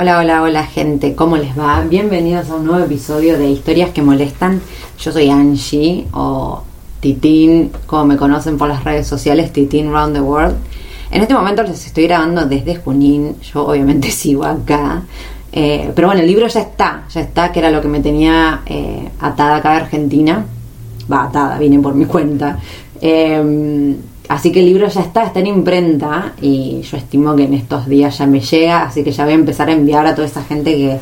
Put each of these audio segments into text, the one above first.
Hola, hola, hola gente, ¿cómo les va? Bienvenidos a un nuevo episodio de Historias que Molestan. Yo soy Angie o Titín, como me conocen por las redes sociales, Titín Round the World. En este momento les estoy grabando desde Junín, yo obviamente sigo acá. Eh, pero bueno, el libro ya está, ya está, que era lo que me tenía eh, atada acá de Argentina. Va, atada, vine por mi cuenta. Eh, Así que el libro ya está, está en imprenta y yo estimo que en estos días ya me llega, así que ya voy a empezar a enviar a toda esa gente que,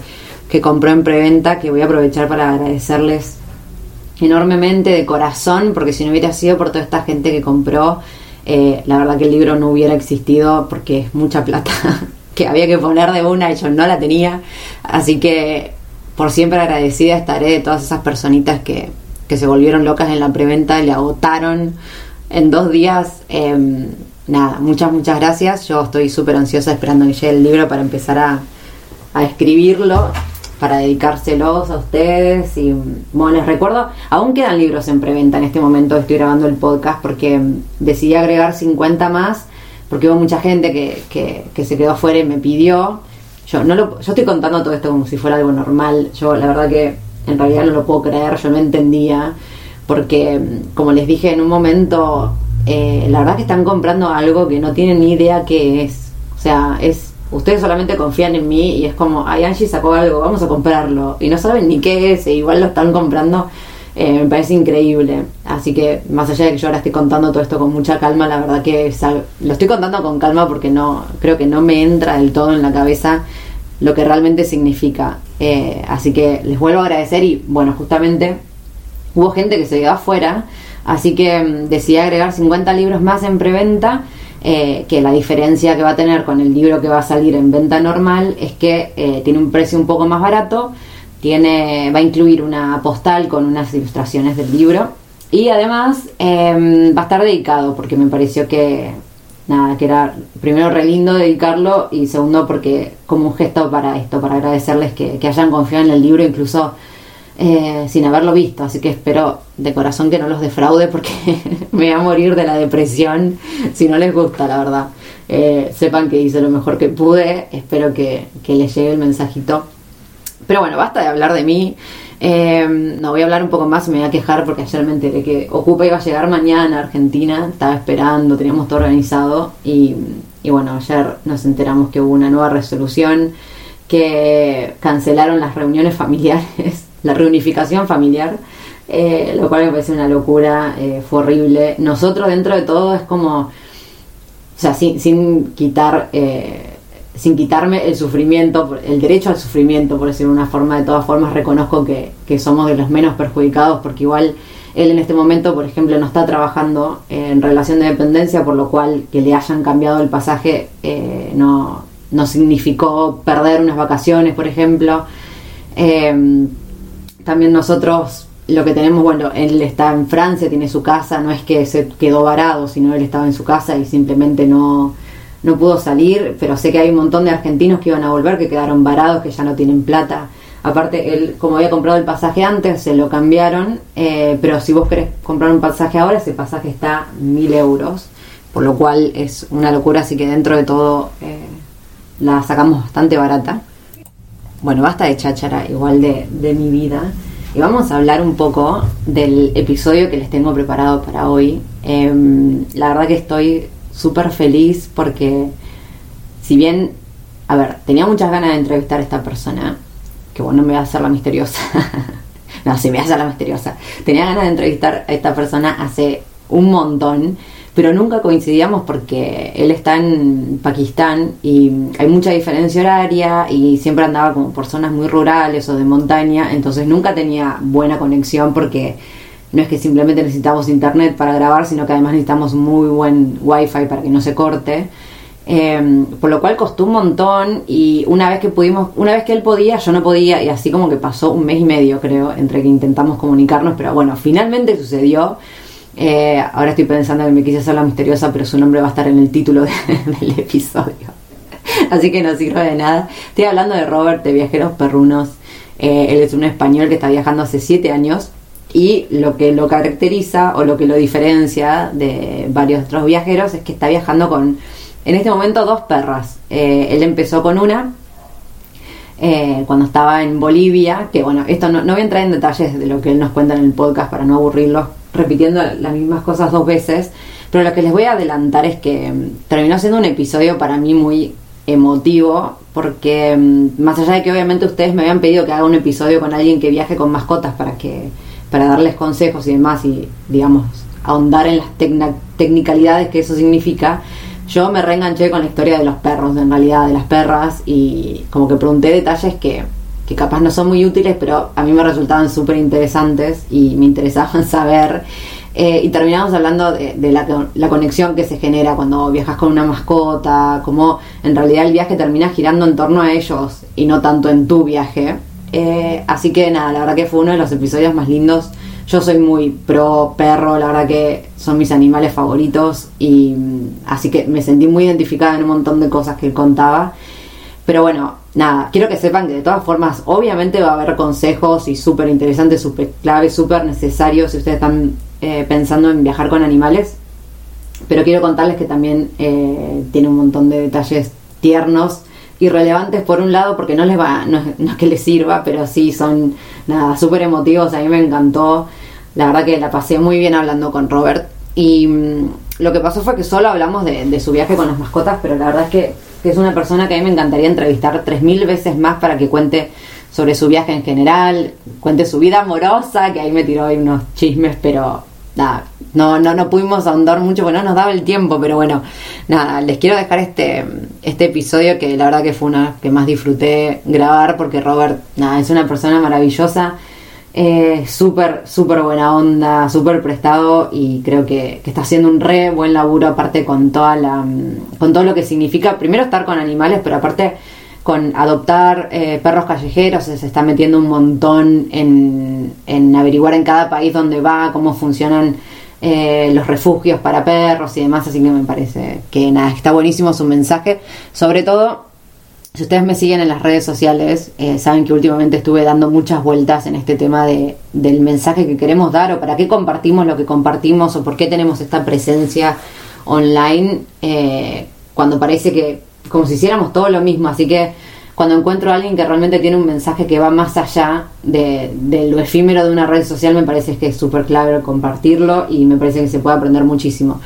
que compró en preventa, que voy a aprovechar para agradecerles enormemente de corazón, porque si no hubiera sido por toda esta gente que compró, eh, la verdad que el libro no hubiera existido porque es mucha plata que había que poner de una y yo no la tenía. Así que por siempre agradecida estaré de todas esas personitas que, que se volvieron locas en la preventa le agotaron en dos días. em, nada, muchas, muchas gracias. Yo estoy súper ansiosa esperando que llegue el libro para empezar a, a escribirlo, para dedicárselos a ustedes. Y bueno, les recuerdo, aún quedan libros en preventa en este momento. Estoy grabando el podcast porque em, decidí agregar 50 más, porque hubo mucha gente que, que, que se quedó afuera y me pidió. Yo, no lo, yo estoy contando todo esto como si fuera algo normal. Yo, la verdad que en realidad no lo puedo creer, yo no entendía porque como les dije en un momento, eh, la verdad que están comprando algo que no tienen ni idea qué es. O sea, es ustedes solamente confían en mí y es como, ay, Angie sacó algo, vamos a comprarlo. Y no saben ni qué es, e igual lo están comprando. Eh, me parece increíble. Así que, más allá de que yo ahora estoy contando todo esto con mucha calma, la verdad que lo estoy contando con calma porque no creo que no me entra del todo en la cabeza lo que realmente significa. Eh, así que les vuelvo a agradecer y, bueno, justamente hubo gente que se quedó afuera, así que mm, decidí agregar 50 libros más en preventa, eh, que la diferencia que va a tener con el libro que va a salir en venta normal es que eh, tiene un precio un poco más barato, tiene, va a incluir una postal con unas ilustraciones del libro y además eh, va a estar dedicado porque me pareció que nada, que era primero re lindo dedicarlo y segundo porque como un gesto para esto, para agradecerles que hayan confiado en el libro incluso eh, sin haberlo visto, así que espero de corazón que no los defraude porque me voy a morir de la depresión si no les gusta, la verdad. Eh, sepan que hice lo mejor que pude, espero que, que les llegue el mensajito. Pero bueno, basta de hablar de mí. Eh, no voy a hablar un poco más, me voy a quejar porque ayer me enteré que Ocupa iba a llegar mañana a Argentina, estaba esperando, teníamos todo organizado y, y bueno, ayer nos enteramos que hubo una nueva resolución que cancelaron las reuniones familiares, la reunificación familiar, eh, lo cual me parece una locura, eh, fue horrible. Nosotros dentro de todo es como, o sea, sin, sin quitar, eh, sin quitarme el sufrimiento, el derecho al sufrimiento, por decirlo de una forma, de todas formas reconozco que, que somos de los menos perjudicados, porque igual él en este momento, por ejemplo, no está trabajando en relación de dependencia, por lo cual que le hayan cambiado el pasaje no, no significó perder unas vacaciones, por ejemplo. También nosotros lo que tenemos, bueno, él está en Francia, tiene su casa, no es que se quedó varado, sino él estaba en su casa y simplemente no, no pudo salir, pero sé que hay un montón de argentinos que iban a volver, que quedaron varados, que ya no tienen plata. Aparte, él, como había comprado el pasaje antes, se lo cambiaron, eh, pero si vos querés comprar un pasaje ahora, ese pasaje está mil euros, por lo cual es una locura, así que dentro de todo eh, la sacamos bastante barata. Bueno, basta de cháchara, igual de, de mi vida. Y vamos a hablar un poco del episodio que les tengo preparado para hoy. Em, la verdad que estoy súper feliz porque si bien, a ver, tenía muchas ganas de entrevistar a esta persona, que bueno, me va a hacer la misteriosa. no, sí, me va a hacer la misteriosa. Tenía ganas de entrevistar a esta persona hace un montón, pero nunca coincidíamos porque él está en Pakistán y hay mucha diferencia horaria y siempre andaba como por zonas muy rurales o de montaña, entonces nunca tenía buena conexión porque no es que simplemente necesitamos internet para grabar, sino que además necesitamos muy buen wifi para que no se corte. Em, por lo cual costó un montón y una vez que pudimos, una vez que él podía, yo no podía y así como que pasó un mes y medio creo entre que intentamos comunicarnos, pero bueno, finalmente sucedió. Eh, ahora estoy pensando que me quise hacer la misteriosa, pero su nombre va a estar en el título del episodio. Así que no sirve de nada. Estoy hablando de Robert de Viajeros Perrunos. Eh, él es un español que está viajando hace 7 años y lo que lo caracteriza o lo que lo diferencia de varios otros viajeros es que está viajando con en este momento dos perras. Eh, él empezó con una eh, cuando estaba en Bolivia, que bueno, esto no, voy a entrar en detalles de lo que él nos cuenta en el podcast para no aburrirlos repitiendo las mismas cosas dos veces, pero lo que les voy a adelantar es que mm, terminó siendo un episodio para mí muy emotivo, porque mm, más allá de que obviamente ustedes me habían pedido que haga un episodio con alguien que viaje con mascotas para que para darles consejos y demás y digamos ahondar en las tecnicalidades que eso significa, yo me reenganché con la historia de los perros, en realidad, de las perras, y como que pregunté detalles que, que capaz no son muy útiles, pero a mí me resultaban súper interesantes y me interesaban saber. Eh, y terminamos hablando de, la, conexión que se genera cuando viajas con una mascota, cómo en realidad el viaje termina girando en torno a ellos y no tanto en tu viaje. Eh, así que nada, la verdad que fue uno de los episodios más lindos yo soy muy pro perro, la verdad que son mis animales favoritos y mm, así que me sentí muy identificada en un montón de cosas que él contaba. Pero bueno, nada, quiero que sepan que de todas formas, obviamente va a haber consejos y súper interesantes, súper claves, súper necesarios si ustedes están eh, pensando en viajar con animales. Pero quiero contarles que también eh, tiene un montón de detalles tiernos y relevantes por un lado porque no les va, no, es que les sirva, pero sí son nada, súper emotivos, a mí me encantó, la verdad que la pasé muy bien hablando con Robert y mm, lo que pasó fue que solo hablamos de, su viaje con las mascotas, pero la verdad es que, es una persona que a mí me encantaría entrevistar tres mil veces más para que cuente sobre su viaje en general, cuente su vida amorosa, que ahí me tiró ahí unos chismes, pero nada, no, no, no pudimos ahondar mucho porque no nos daba el tiempo, pero bueno, nada, les quiero dejar este, este episodio que la verdad que fue una que más disfruté grabar porque Robert, nada, es una persona maravillosa, eh, súper, súper buena onda, súper prestado y creo que, está haciendo un re buen laburo aparte con toda la, con todo lo que significa, primero estar con animales, pero aparte con adoptar eh, perros callejeros, se está metiendo un montón en, en, averiguar en cada país donde va, cómo funcionan eh, los refugios para perros y demás, así que me parece que nada, está buenísimo su mensaje, sobre todo si ustedes me siguen en las redes sociales, eh, saben que últimamente estuve dando muchas vueltas en este tema de, del mensaje que queremos dar o para qué compartimos lo que compartimos o por qué tenemos esta presencia online cuando parece que como si hiciéramos todo lo mismo. Así que cuando encuentro a alguien que realmente tiene un mensaje que va más allá de, lo efímero de una red social, me parece que es súper clave compartirlo y me parece que se puede aprender muchísimo.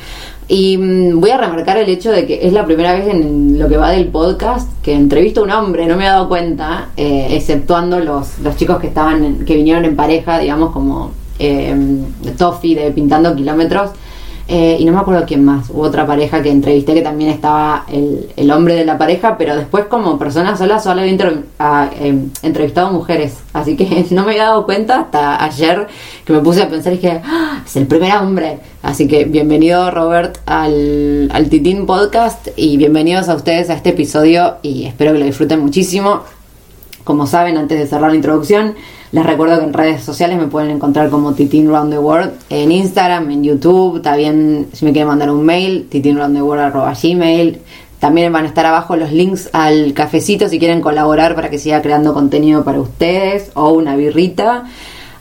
Y mm, voy a remarcar el hecho de que es la primera vez en lo que va del podcast que entrevisto a un hombre, no me he dado cuenta, eh, exceptuando los, los chicos que estaban que vinieron en pareja, digamos como eh, Toffee de Pintando Kilómetros eh, y no me acuerdo quién más, hubo otra pareja que entrevisté que también estaba el, hombre de la pareja, pero después como persona sola solo había em, entrevistado mujeres, así que no me había dado cuenta hasta ayer que me puse a pensar y dije, ¡Ah! es el primer hombre. Así que bienvenido Robert al, al Titín Podcast y bienvenidos a ustedes a este episodio y espero que lo disfruten muchísimo. Como saben, antes de cerrar la introducción, les recuerdo que en redes sociales me pueden encontrar como Titin Round the World, en Instagram, en YouTube, también si me quieren mandar un mail, titinroundtheworld.gmail. También van a estar abajo los links al cafecito si quieren colaborar para que siga creando contenido para ustedes o una birrita.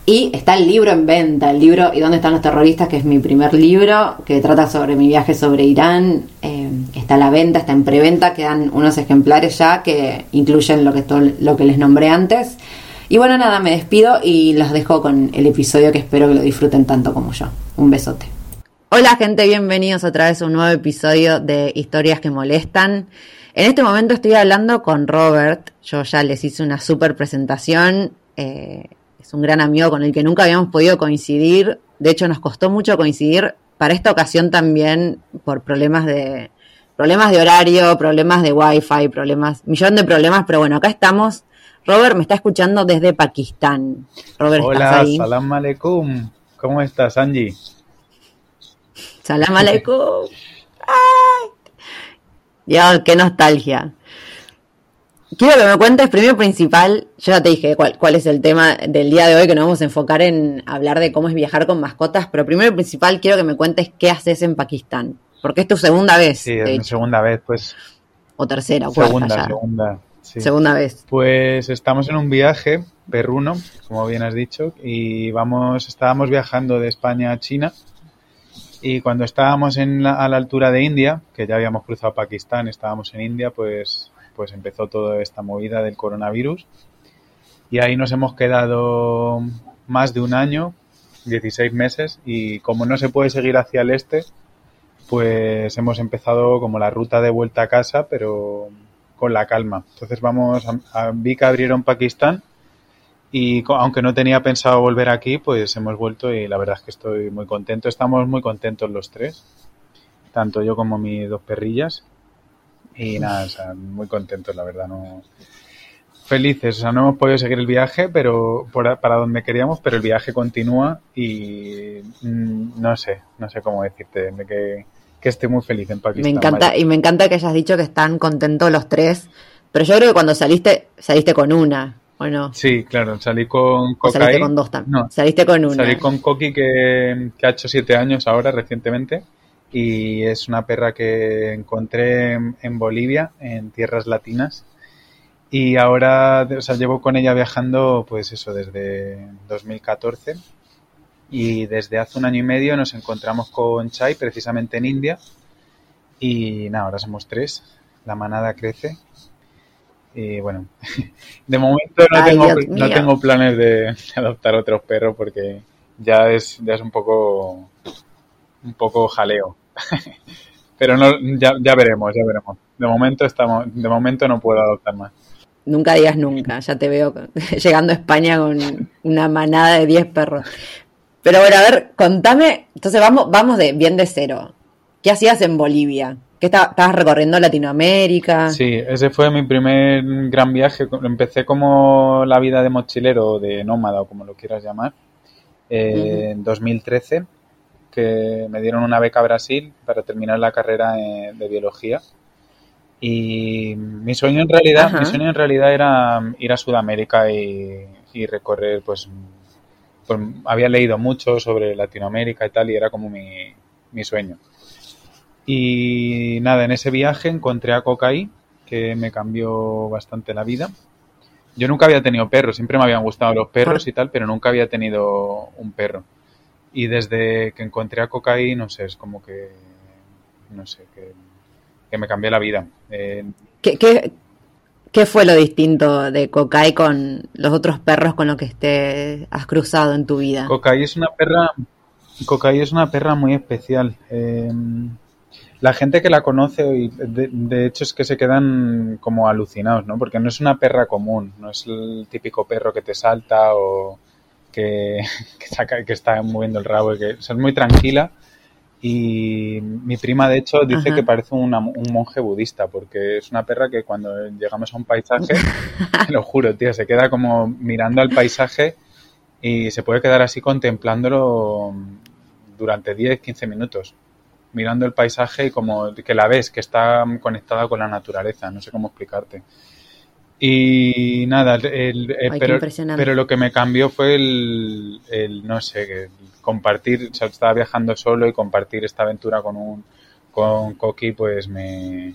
Y está el libro en venta, el libro ¿Y dónde están los terroristas? que es mi primer libro, que trata sobre mi viaje sobre Irán. Eh, está a la venta, está en preventa, quedan unos ejemplares ya que incluyen lo que, lo que les nombré antes. Y bueno, nada, me despido y los dejo con el episodio que espero que lo disfruten tanto como yo. Un besote. Hola gente, bienvenidos otra vez a un nuevo episodio de Historias que Molestan. En este momento estoy hablando con Robert, yo ya les hice una super presentación, eh, es un gran amigo con el que nunca habíamos podido coincidir, de hecho nos costó mucho coincidir para esta ocasión también por problemas de problemas de horario, problemas de wifi, problemas, millón de problemas, pero bueno, acá estamos. Robert me está escuchando desde Pakistán. Robert, Hola, ¿estás ahí? salam aleikum. ¿Cómo estás, Angie? Salam aleikum. Ay. Dios, qué nostalgia. Quiero que me cuentes primero principal, yo ya te dije cuál, cuál es el tema del día de hoy, que nos vamos a enfocar en hablar de cómo es viajar con mascotas, pero primero y principal quiero que me cuentes qué haces en Pakistán, porque es tu segunda vez, Sí, es mi segunda vez, pues. o tercera o cuarta Segunda, ya. segunda. sí. Segunda vez. Pues estamos en un viaje perruno, como bien has dicho, y vamos, estábamos viajando de España a China. Y cuando estábamos en la- a la altura de India, que ya habíamos cruzado Pakistán, estábamos en India, pues, pues empezó toda esta movida del coronavirus. Y ahí nos hemos quedado más de un año, 16 meses, y como no se puede seguir hacia el este, pues hemos empezado como la ruta de vuelta a casa, pero con la calma. Entonces vamos, a, vi que abrieron Pakistán y aunque no tenía pensado volver aquí, pues hemos vuelto y la verdad es que estoy muy contento. Estamos muy contentos los tres, tanto yo como mis dos perrillas. Y nada, o sea, muy contentos, la verdad, no felices. O sea, no hemos podido seguir el viaje, pero por- para donde queríamos, pero el viaje continúa y mm, no sé, no sé cómo decirte, de que, que estoy muy feliz en Pakistán. Me encanta, y me encanta que hayas dicho que están contentos los tres, pero yo creo que cuando saliste, saliste con una, ¿o no? Sí, claro, salí con O saliste con dos también. No, Saliste con una. salí con Coqui que, que ha hecho siete años ahora recientemente y es una perra que encontré en, Bolivia, en tierras latinas. Y ahora, o sea, llevo con ella viajando, pues eso, desde 2014. Y desde hace un año y medio nos encontramos con Chai, precisamente en India. Y nada, ahora somos tres. La manada crece. Y bueno, de momento no, Ay, tengo, no tengo planes de adoptar otros perros porque ya es, ya es un poco, un poco jaleo. Pero no, ya, ya veremos, ya veremos. De momento estamos, de momento no puedo adoptar más. Nunca digas nunca, ya te veo llegando a España con una manada de 10 perros. Pero bueno, a ver, contame, entonces vamos, vamos de bien de cero. ¿Qué hacías en Bolivia? ¿Qué esta- estabas recorriendo Latinoamérica? Sí, ese fue mi primer gran viaje. Empecé como la vida de mochilero, de nómada o como lo quieras llamar, eh, en 2013, que me dieron una beca a Brasil para terminar la carrera eh, de biología. Y mi sueño en realidad, Ajá. mi sueño en realidad era ir a Sudamérica y, y recorrer, pues, pues, había leído mucho sobre Latinoamérica y tal, y era como mi, mi sueño. Y nada, en ese viaje encontré a Cocaí, que me cambió bastante la vida. Yo nunca había tenido perros, siempre me habían gustado los perros y tal, pero nunca había tenido un perro. Y desde que encontré a Cocaí, no sé, es como que, no sé, que, que me cambió la vida. Eh, ¿Qué, qué, qué fue lo distinto de Cocay con los otros perros con los que te has cruzado en tu vida? Cocaí es una perra, Cocaí es una perra muy especial. Eh, la gente que la conoce, y de, de hecho, es que se quedan como alucinados, ¿no? Porque no es una perra común, no es el típico perro que te salta o que, que, saca, que está moviendo el rabo, y que o sea, es muy tranquila. Y mi prima, de hecho, dice Ajá. que parece una- un monje budista, porque es una perra que cuando llegamos a un paisaje, te lo juro, tío, se queda como mirando al paisaje y se puede quedar así contemplándolo durante 10, 15 minutos, mirando el paisaje y como que la ves, que está conectada con la naturaleza, no sé cómo explicarte. Y nada, el- el- eh, Ay, pero, pero lo que me cambió fue el, el, no sé, compartir, o sea, estaba viajando solo y compartir esta aventura con un con Coqui, pues me,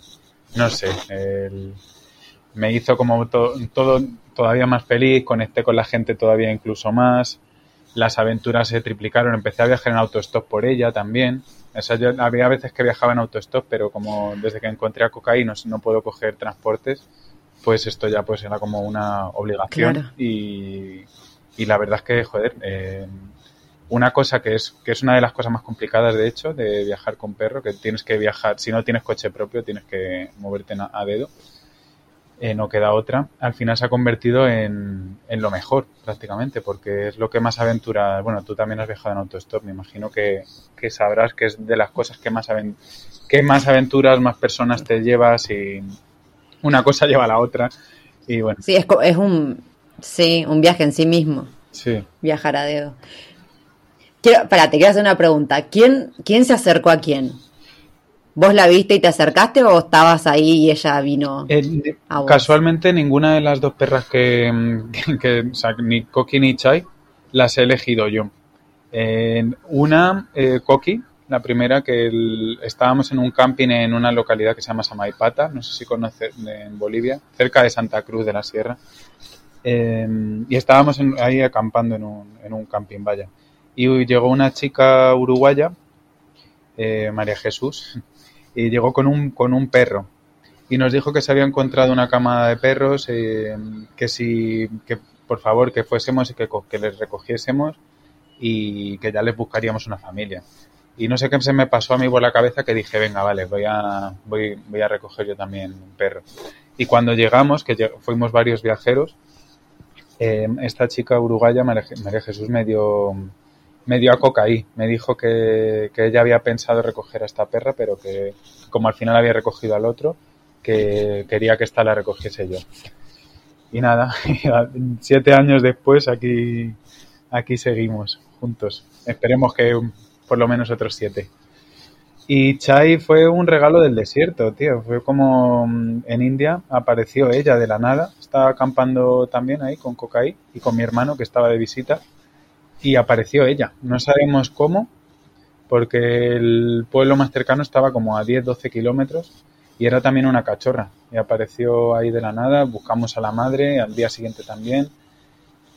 no sé, el- me hizo como to- todo todavía más feliz, conecté con la gente todavía incluso más, las aventuras se triplicaron, empecé a viajar en autostop por ella también. O sea, yo había veces que viajaba en autostop, pero como desde que encontré a Cocaí no, no puedo coger transportes, pues esto ya pues era como una obligación Claro. y, y la verdad es que, joder, eh, una cosa que es, que es una de las cosas más complicadas, de hecho, de viajar con perro, que tienes que viajar, si no tienes coche propio, tienes que moverte a dedo, eh, no queda otra, al final se ha convertido en, en, lo mejor prácticamente, porque es lo que más aventura, bueno, tú también has viajado en autostop, me imagino que, que sabrás que es de las cosas que más, que más aventuras, más personas te llevas y una cosa lleva a la otra. Y bueno. Sí, es, es un, sí, un viaje en sí mismo. Sí. Viajar a dedo. Quiero, para, te quiero hacer una pregunta. ¿Quién, ¿Quién se acercó a quién? ¿Vos la viste y te acercaste o estabas ahí y ella vino? Eh, casualmente ninguna de las dos perras que, que, o sea, ni Coqui ni Chai, las he elegido yo. una, eh, Coqui, la primera, que estábamos en un camping en una localidad que se llama Samaipata, no sé si conoces, en Bolivia, cerca de Santa Cruz de la Sierra. Eh, y estábamos ahí acampando en un, camping, vaya. Y llegó una chica uruguaya, eh, María Jesús, y llegó con un, con un perro y nos dijo que se había encontrado una camada de perros, eh, que si, que por favor que fuésemos y que, que les recogiésemos y que ya les buscaríamos una familia. Y no sé qué se me pasó a mí por la cabeza que dije, venga, vale, voy a, voy, a recoger yo también un perro. Y cuando llegamos, que fuimos varios viajeros, eh, esta chica uruguaya, María Jesús, me dio, me dio a coca ahí. Me dijo que, ella había pensado recoger a esta perra, pero que como al final había recogido al otro, que quería que esta la recogiese yo. Y nada, siete años después aquí, aquí seguimos juntos. Esperemos que por lo menos otros siete. Y Chai fue un regalo del desierto, tío. Fue como mm, en India apareció ella de la nada. Estaba acampando también ahí con Cocaí y con mi hermano que estaba de visita y apareció ella. No sabemos cómo, porque el pueblo más cercano estaba como a 10-12 kilómetros y era también una cachorra. Y apareció ahí de la nada, buscamos a la madre, al día siguiente también.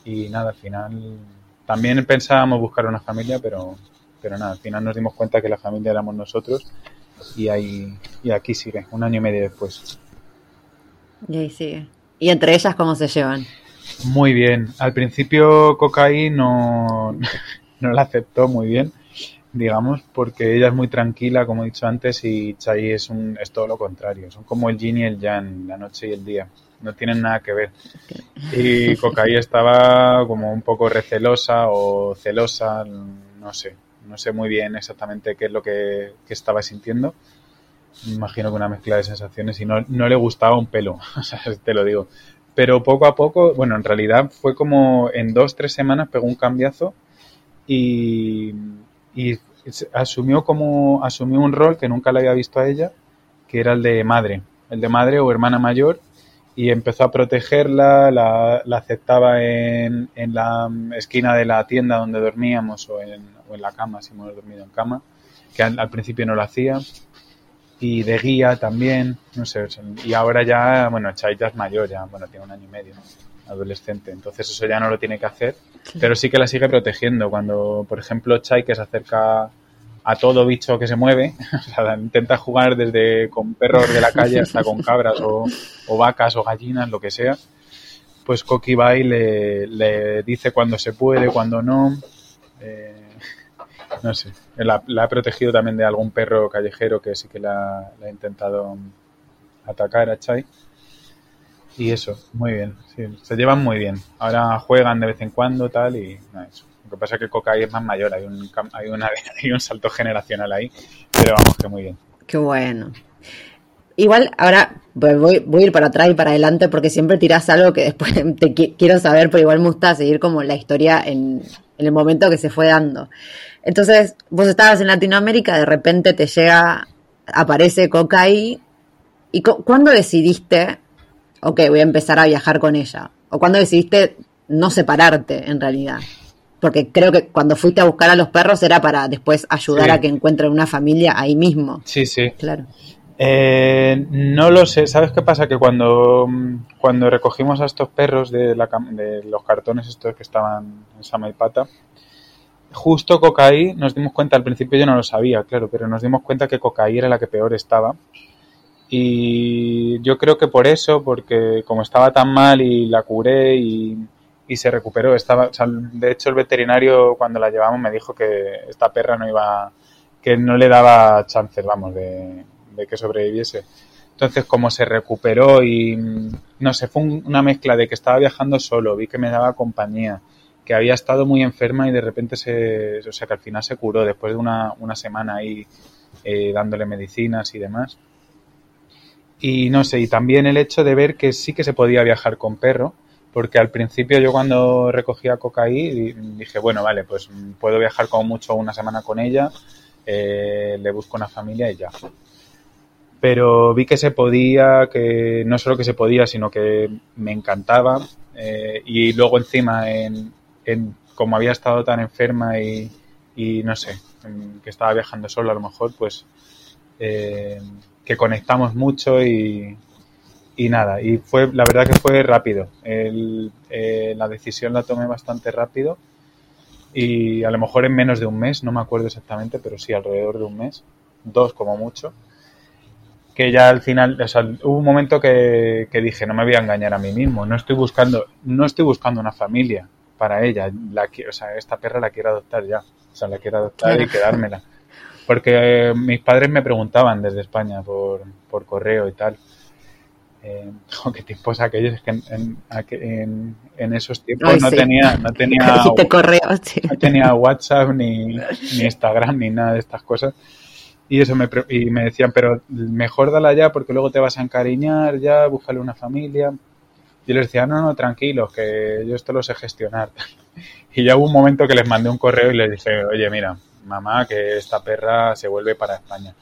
Y nada, al final también pensábamos buscar una familia, pero, pero nada, al final nos dimos cuenta que la familia éramos nosotros y ahí y aquí sigue, un año y medio después. Y ahí sigue. ¿Y entre ellas cómo se llevan? Muy bien. Al principio Cocaí no, no la aceptó muy bien, digamos, porque ella es muy tranquila, como he dicho antes, y Chai es, un, es todo lo contrario. Son como el yin y el yang, la noche y el día. No tienen nada que ver. Y Cocaí estaba como un poco recelosa o celosa, no sé. No sé muy bien exactamente qué es lo que, que estaba sintiendo. Me imagino que una mezcla de sensaciones y no, no le gustaba un pelo, te lo digo pero poco a poco, bueno, en realidad fue como en dos, tres semanas pegó un cambiazo y, asumió como, asumió un rol que nunca le había visto a ella, que era el de madre, el de madre o hermana mayor, y empezó a protegerla, la, aceptaba en, en, la esquina de la tienda donde dormíamos o en, o en la cama, si hemos dormido en cama, que al principio no lo hacía y de guía también, no sé, y ahora ya, bueno, Chai ya es mayor, ya, bueno, tiene un año y medio, adolescente, entonces eso ya no lo tiene que hacer, pero sí que la sigue protegiendo. Cuando, por ejemplo, Chai que se acerca a todo bicho que se mueve, o sea, intenta jugar desde con perros de la calle hasta con cabras o, vacas o gallinas, lo que sea, pues Coqui va y le, le dice cuando se puede, cuando no. Eh, no sé. La, ha protegido también de algún perro callejero que sí que la, ha intentado atacar a Chai. Y eso, muy bien. se llevan muy bien. Ahora juegan de vez en cuando, tal, y no, eso. Lo que pasa es que Coca es más mayor, hay un, hay, una, hay un salto generacional ahí, pero vamos, que muy bien. Qué bueno. Igual ahora pues voy, voy, a ir para atrás y para adelante porque siempre tiras algo que después te quiero saber, pero igual me gusta seguir como la historia en, en el momento que se fue dando. Entonces, vos estabas en Latinoamérica, de repente te llega, aparece Coca ahí. ¿Y cuándo decidiste, ok, voy a empezar a viajar con ella? ¿O cuándo decidiste no separarte en realidad? Porque creo que cuando fuiste a buscar a los perros era para después ayudar a que encuentren una familia ahí mismo. Sí, sí. Claro. Eh, no lo sé. ¿Sabes qué pasa? Que cuando, cuando recogimos a estos perros de, la, de los cartones estos que estaban en Samaipata, justo Cocaí nos dimos cuenta, al principio yo no lo sabía, claro, pero nos dimos cuenta que Cocaí era la que peor estaba. Y yo creo que por eso, porque como estaba tan mal y la curé y, y se recuperó. Estaba, de hecho, el veterinario cuando la llevamos me dijo que esta perra no iba, que no le daba chances, vamos, de, que sobreviviese. Entonces, como se recuperó y no sé, fue una mezcla de que estaba viajando solo, vi que me daba compañía, que había estado muy enferma y de repente se, o sea, que al final se curó después de una, semana ahí eh, dándole medicinas y demás. Y no sé, y también el hecho de ver que sí que se podía viajar con perro, porque al principio yo cuando recogía cocaí dije, bueno, vale, pues puedo viajar como mucho una semana con ella, eh, le busco una familia y ya. Pero vi que se podía, que no solo que se podía, sino que me encantaba. Eh, y luego encima, en, en, como había estado tan enferma y, y no sé, que estaba viajando solo a lo mejor, pues eh, que conectamos mucho y, y, nada, y fue, la verdad que fue rápido. El, eh, la decisión la tomé bastante rápido y a lo mejor en menos de un mes, no me acuerdo exactamente, pero sí alrededor de un mes, dos como mucho. Que ya al final, o sea, hubo un momento que, que dije, no me voy a engañar a mí mismo, no estoy buscando, no estoy buscando una familia para ella, la, o sea, esta perra la quiero adoptar ya. O sea, la quiero adoptar y quedármela. Porque eh, mis padres me preguntaban desde España por, por correo y tal. Eh, ¿Qué tiempos aquellos? Es que en, en, en esos tiempos no, tenía, no, tenía, correo, no tenía WhatsApp ni, ni Instagram ni nada de estas cosas. Y eso me, y me decían, pero mejor dala ya porque luego te vas a encariñar ya, búscale una familia. Y les decía, no, no, tranquilos, que yo esto lo sé gestionar. Y ya hubo un momento que les mandé un correo y les dije, oye, mira, mamá, que esta perra se vuelve para España.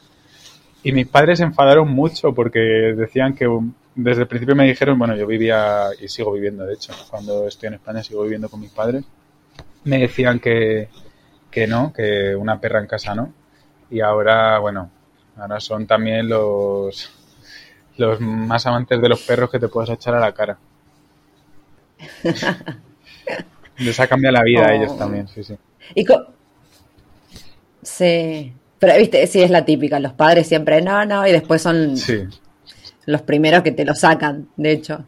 Y mis padres se enfadaron mucho porque decían que desde el principio me dijeron, bueno, yo vivía y sigo viviendo, de hecho, cuando estoy en España sigo viviendo con mis padres. Me decían que, que no, que una perra en casa no. Y ahora, bueno, ahora son también los, los más amantes de los perros que te puedes echar a la cara. Les ha cambiado la vida a ellos oh. también, sí, sí. sí, pero viste, sí es la típica, los padres siempre no, no, y después son los primeros que te lo sacan, de hecho.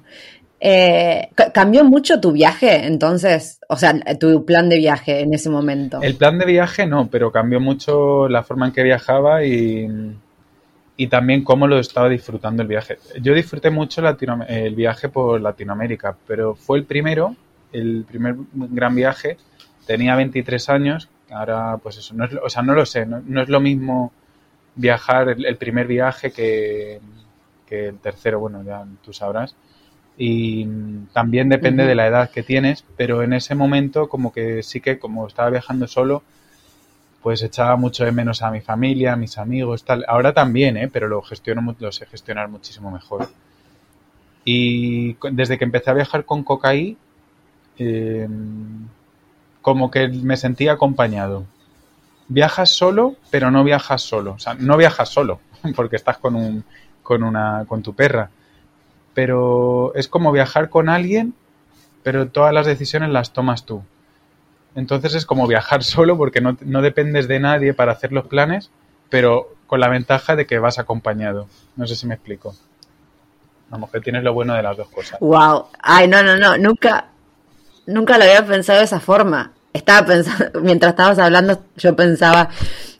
Eh, ¿Cambió mucho tu viaje entonces? O sea, tu plan de viaje en ese momento. El plan de viaje no, pero cambió mucho la forma en que viajaba y, y también cómo lo estaba disfrutando el viaje. Yo disfruté mucho el viaje por Latinoamérica, pero fue el primero el primer gran viaje, tenía 23 años, ahora pues eso, no es, o sea, no lo sé, no, es lo mismo viajar el, primer viaje que, el tercero, bueno, ya tú sabrás. Y también depende de la edad que tienes, pero en ese momento como que sí que como estaba viajando solo, pues echaba mucho de menos a mi familia, a mis amigos, tal. Ahora también, ¿eh? pero lo gestiono, lo sé gestionar muchísimo mejor. Y desde que empecé a viajar con Cocaí, Em, como que me sentía acompañado. Viajas solo, pero no viajas solo. O sea, no viajas solo, porque estás con, un, con, una, con tu perra. Pero es como viajar con alguien, pero todas las decisiones las tomas tú. Entonces es como viajar solo porque no, no dependes de nadie para hacer los planes, pero con la ventaja de que vas acompañado. No sé si me explico. Lo mejor tienes lo bueno de las dos cosas. Wow. Ay, no, no, no. Nunca, nunca lo había pensado de esa forma. Estaba pensando, mientras estabas hablando, yo pensaba,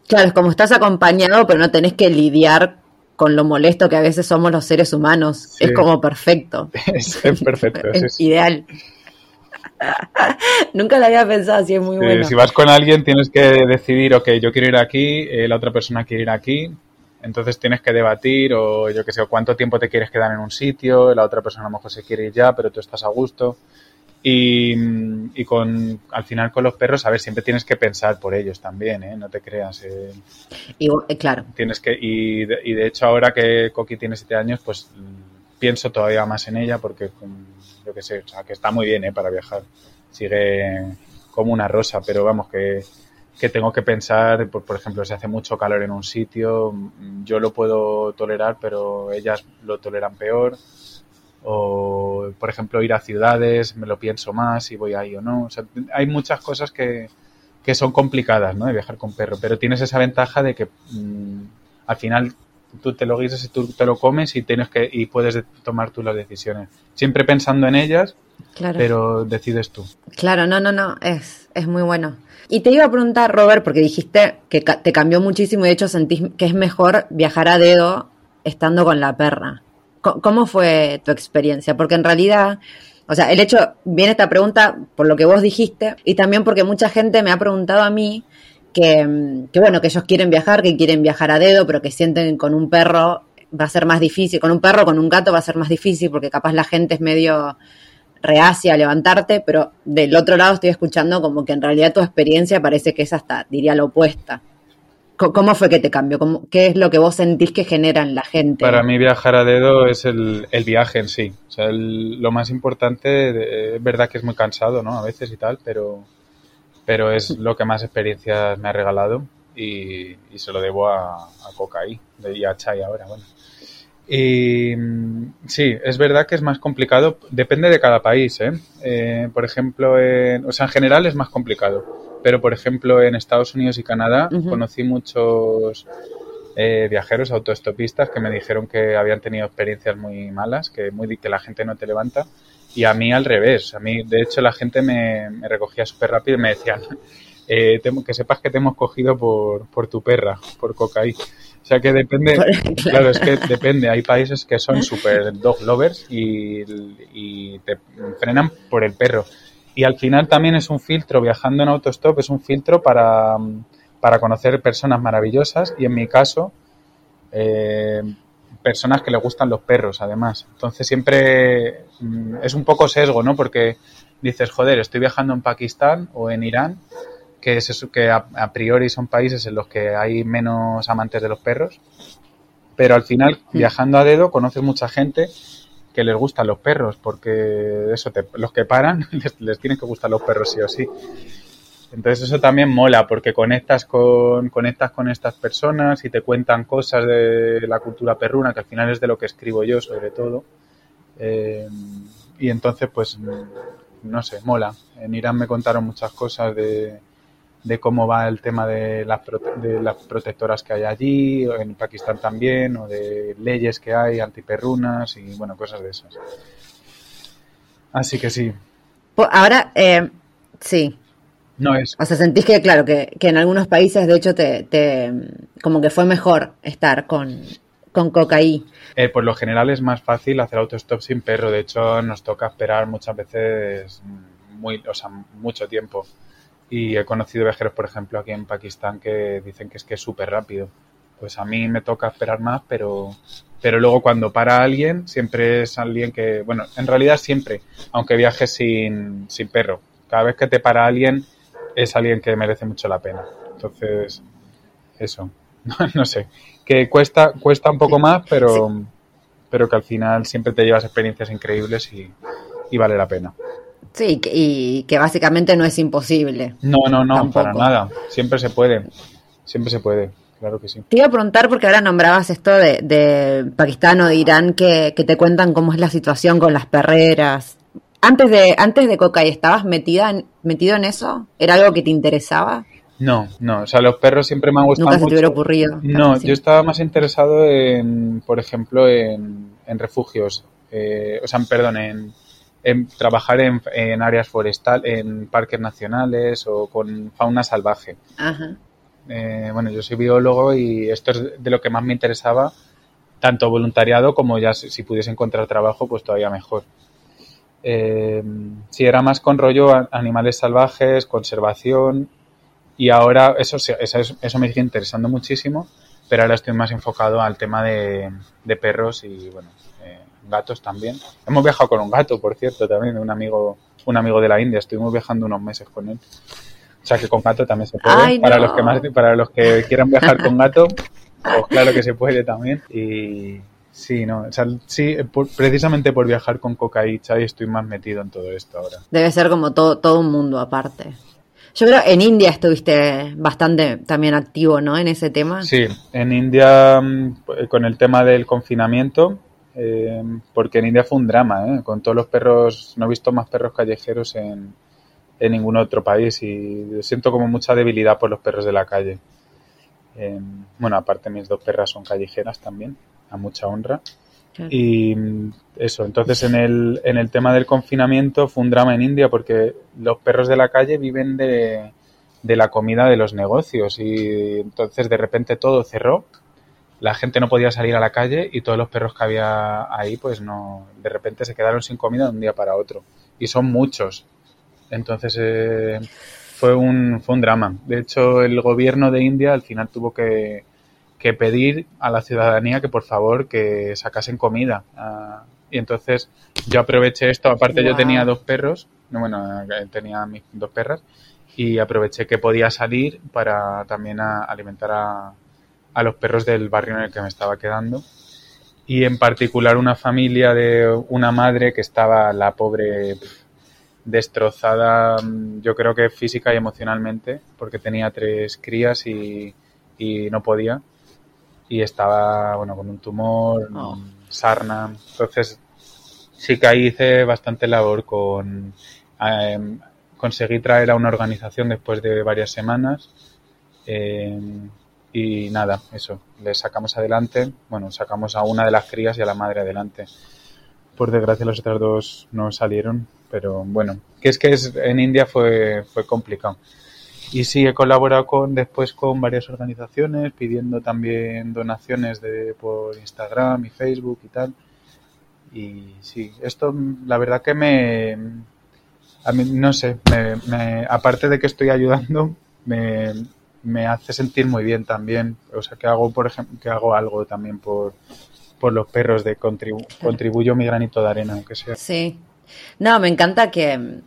claro, como estás acompañado, pero no tenés que lidiar con lo molesto que a veces somos los seres humanos. Es como perfecto. Es, perfecto. es ideal. Nunca lo había pensado así, es muy bueno. Si vas con alguien tienes que decidir, ok, yo quiero ir aquí, eh, la otra persona quiere ir aquí, entonces tienes que debatir o yo qué sé, cuánto tiempo te quieres quedar en un sitio, la otra persona a lo mejor se quiere ir ya, pero tú estás a gusto. Y, con, al final con los perros, a ver, siempre tienes que pensar por ellos también, ¿eh? No te creas. Eh. Y, eh, claro. Tienes que, y de, y de hecho ahora que Coqui tiene siete años, pues pienso todavía más en ella porque, yo qué sé, o sea, que está muy bien, ¿eh? Para viajar. Sigue como una rosa, pero vamos, que, que tengo que pensar, por, por, ejemplo, si hace mucho calor en un sitio, yo lo puedo tolerar, pero ellas lo toleran peor o por ejemplo ir a ciudades, me lo pienso más si voy ahí o no. O sea, hay muchas cosas que, que son complicadas, ¿no? De viajar con perro, pero tienes esa ventaja de que mmm, al final tú te lo guisas y tú te lo comes y tienes que y puedes tomar tú las decisiones. Siempre pensando en ellas, Claro. pero decides tú. Claro, no, no, no, es, es muy bueno. Y te iba a preguntar, Robert, porque dijiste que te cambió muchísimo y de hecho sentís que es mejor viajar a dedo estando con la perra. ¿Cómo fue tu experiencia? Porque en realidad, o sea, el hecho, viene esta pregunta por lo que vos dijiste y también porque mucha gente me ha preguntado a mí que, mm, que bueno, que ellos quieren viajar, que quieren viajar a dedo, pero que sienten que con un perro va a ser más difícil, con un perro, con un gato va a ser más difícil porque capaz la gente es medio reacia a levantarte, pero del otro lado estoy escuchando como que en realidad tu experiencia parece que es hasta, diría, la opuesta. ¿Cómo fue que te cambió? ¿Cómo- ¿Qué es lo que vos sentís que genera en la gente? Para mí viajar a dedo es el, viaje en sí. O sea, el- lo más importante, es verdad que es muy cansado, ¿no? A veces y tal, pero, pero es lo que más experiencias me ha regalado y, se lo debo a, a Cocaí y a Chai ahora, bueno. Y mm, sí, es verdad que es más complicado, depende de cada país, ¿eh? Eh, por ejemplo, en, o sea, en general es más complicado, pero por ejemplo en Estados Unidos y Canadá conocí muchos eh, viajeros autoestopistas que me dijeron que habían tenido experiencias muy malas, que, muy, que la gente no te levanta. Y a mí al revés. A mí, de hecho, la gente me, me recogía súper rápido y me decían eh, te- que sepas que te hemos cogido por, por tu perra, por cocaí. O sea que depende, claro, es que depende. Hay países que son súper dog lovers y, y te frenan por el perro. Y al final también es un filtro, viajando en autostop, es un filtro para, para conocer personas maravillosas y en mi caso, eh, personas que le gustan los perros además. Entonces siempre mm, es un poco sesgo, ¿no? Porque dices, joder, estoy viajando en Pakistán o en Irán, que, es eso, que a, a priori son países en los que hay menos amantes de los perros, pero al final, viajando a dedo, conoces mucha gente que les gustan los perros, porque eso, te- los que paran les, les tienen que gustar los perros sí o sí. Entonces eso también mola porque conectas con, conectas con estas personas y te cuentan cosas de la cultura perruna, que al final es de lo que escribo yo sobre todo. Eh, y entonces pues no sé, mola. En Irán me contaron muchas cosas de, de cómo va el tema de las, prote- de las protectoras que hay allí, o en Pakistán también, o de leyes que hay antiperrunas y bueno, cosas de esas. Así que sí, Ahora, eh, sí. no es O sea, sentís que, claro, que, que en algunos países, de hecho, te, te como que fue mejor estar con, con cocaí. Eh, por lo general es más fácil hacer autostop sin perro. De hecho, nos toca esperar muchas veces muy, o sea, mucho tiempo. Y he conocido viajeros, por ejemplo, aquí en Pakistán que dicen que es que es súper rápido. Pues a mí me toca esperar más, pero, pero luego cuando para alguien, siempre es alguien que, bueno, en realidad siempre, aunque viajes sin, sin perro. Cada vez que te para alguien, es alguien que merece mucho la pena. Entonces, eso. no sé. Que cuesta, cuesta un poco más, pero, pero que al final siempre te llevas experiencias increíbles y, y vale la pena. Sí, y que básicamente no es imposible. No, no, no, Tampoco. para nada. Siempre se puede. Siempre se puede. Claro que sí. Te iba a preguntar, porque ahora nombrabas esto de, de Pakistán o de Irán, que, que te cuentan cómo es la situación con las perreras. Antes de, antes de Coca, ¿estabas metida en, metido en eso? ¿Era algo que te interesaba? No, no. O sea, los perros siempre me han gustado. Nunca se te hubiera ocurrido. No, Sí. yo estaba más interesado en, por ejemplo, en, en refugios, eh, o sea, perdón, en, en trabajar en, en áreas forestal, en parques nacionales o con fauna salvaje. Ajá. Eh, bueno, yo soy biólogo y esto es de lo que más me interesaba, tanto voluntariado como ya si, si pudiese encontrar trabajo, pues todavía mejor. Eh, sí, era más con rollo a- animales salvajes, conservación y ahora eso, eso, eso me sigue interesando muchísimo, pero ahora estoy más enfocado al tema de, de perros y bueno, gatos también. Hemos viajado con un gato, por cierto, también, un amigo, un amigo de la India, estuvimos viajando unos meses con él. O sea que con gato también se puede. Ay, para no. los que más, para los que quieran viajar con gato, pues claro que se puede también. Y sí, no, o sea, sí, por- precisamente por viajar con Coca y Chai estoy más metido en todo esto ahora. Debe ser como todo, todo un mundo aparte. Yo creo en India estuviste bastante también activo, ¿no? En ese tema. Sí, en India mm, con el tema del confinamiento, eh, porque en India fue un drama, ¿eh? con todos los perros, no he visto más perros callejeros en, en ningún otro país y siento como mucha debilidad por los perros de la calle. Eh, bueno, aparte mis dos perras son callejeras también, a mucha honra. Y mm, eso, entonces en el, en el tema del confinamiento fue un drama en India porque los perros de la calle viven de, de la comida de los negocios y entonces de repente todo cerró, la gente no podía salir a la calle y todos los perros que había ahí pues no, de repente se quedaron sin comida de un día para otro y son muchos. Entonces eh, fue, un, fue un drama. De hecho el gobierno de India al final tuvo que que pedir a la ciudadanía que por favor que sacasen comida. Ah, y entonces yo aproveché esto, aparte yo tenía dos perros, bueno, eh, tenía mis dos perras, y aproveché que podía salir para también alimentar a, a los perros del barrio en el que me estaba quedando. Y en particular una familia de una madre que estaba la pobre destrozada, mm, yo creo que física y emocionalmente, porque tenía tres crías y, y no podía y estaba bueno con un tumor, oh. sarna. Entonces sí que ahí hice bastante labor con em, conseguí traer a una organización después de varias semanas em, y nada, eso, le sacamos adelante, bueno, sacamos a una de las crías y a la madre adelante. Por desgracia los otros dos no salieron, pero bueno, que es que es, en India fue, fue complicado. Y sí, he colaborado con, después con varias organizaciones, pidiendo también donaciones de, por Instagram y Facebook y tal. Y sí, esto la verdad que me, a mí, no sé, me, aparte de que estoy ayudando, me, me hace sentir muy bien también. O sea, que hago, por ejemplo, que hago algo también por, por los perros, de contribu contribuyo mi granito de arena, aunque sea. Sí. No, me encanta que,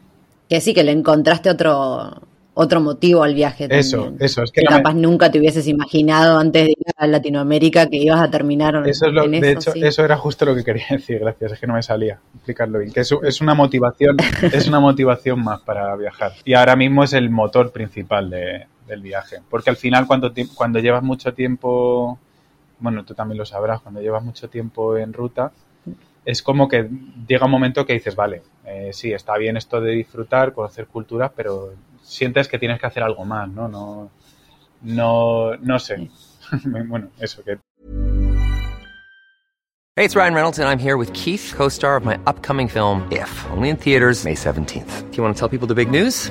que sí, que le encontraste otro, otro motivo al viaje. Eso, eso. Es que, capaz nunca te hubieses imaginado antes de ir a Latinoamérica que ibas a terminar eso es lo, De hecho, eso era justo lo que quería decir, gracias, es que no me salía explicarlo bien. Que es, es una motivación, es una motivación más para viajar. Y ahora mismo es el motor principal de, del viaje. Porque al final cuando, cuando llevas mucho tiempo, bueno, tú también lo sabrás, cuando llevas mucho tiempo en ruta, es como que llega un momento que dices, vale, eh, sí, está bien esto de disfrutar, conocer culturas, pero sientes que tienes que hacer algo más, ¿no? No, no, no sé. bueno, eso que... Hey, it's Ryan Reynolds and I'm here with Keith, co-star of my upcoming film, If, only in theaters May 17th. Do you want to tell people the big news?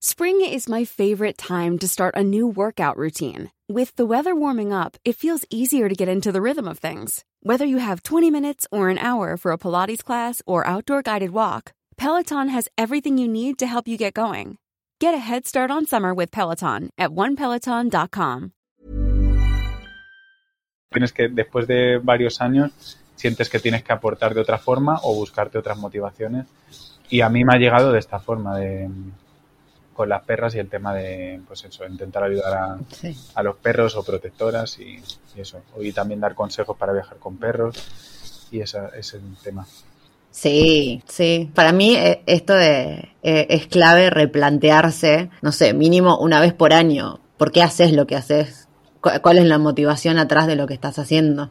Spring is my favorite time to start a new workout routine. With the weather warming up, it feels easier to get into the rhythm of things. Whether you have 20 minutes or an hour for a Pilates class or outdoor guided walk, Peloton has everything you need to help you get going. Get a head start on summer with Peloton at onepeloton.com. Tienes que, después de varios años, sientes que tienes que aportar de otra forma o buscarte otras motivaciones. Y a mí me ha llegado de esta forma, de, con las perras y el tema de, pues eso, intentar ayudar a, a los perros o protectoras y, eso. Y también dar consejos para viajar con perros y esa, ese es el tema. Sí, sí. Para mí eh, esto de, eh, es clave replantearse, no sé, mínimo una vez por año. ¿Por qué haces lo que haces? ¿Cuál es la motivación atrás de lo que estás haciendo?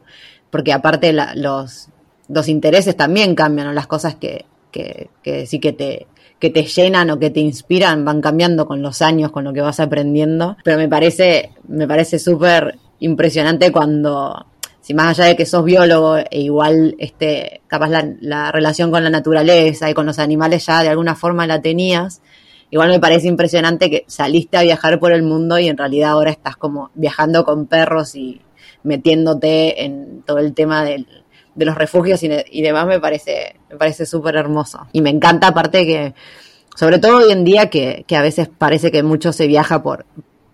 Porque aparte los, los intereses también cambian, o las cosas que, que, que sí que te, que te llenan o que te inspiran van cambiando con los años, con lo que vas aprendiendo. Pero me parece, me parece súper impresionante cuando si más allá de que sos biólogo e igual este, capaz la, relación con la naturaleza y con los animales ya de alguna forma la tenías, igual me parece impresionante que saliste a viajar por el mundo y en realidad ahora estás como viajando con perros y metiéndote en todo el tema de los refugios y, demás me parece me parece súper hermoso y me encanta aparte que sobre todo hoy en día que, que a veces parece que mucho se viaja por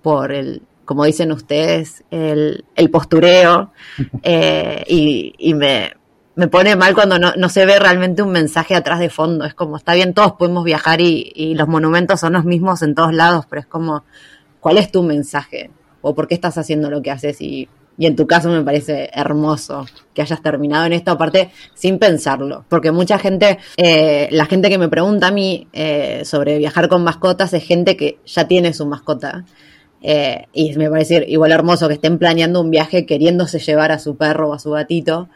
por el como dicen ustedes, el, el postureo eh, y, y me, me, pone mal cuando no, no, se ve realmente un mensaje atrás de fondo. Es como, está bien, todos podemos viajar y, y, los monumentos son los mismos en todos lados, pero es como, ¿cuál es tu mensaje? ¿O por qué estás haciendo lo que haces? Y, y en tu caso me parece hermoso que hayas terminado en esto, aparte sin pensarlo, porque mucha gente, eh, la gente que me pregunta a mí eh, sobre viajar con mascotas es gente que ya tiene su mascota eh, y me parece igual hermoso que estén planeando un viaje queriéndose llevar a su perro o a su gatito.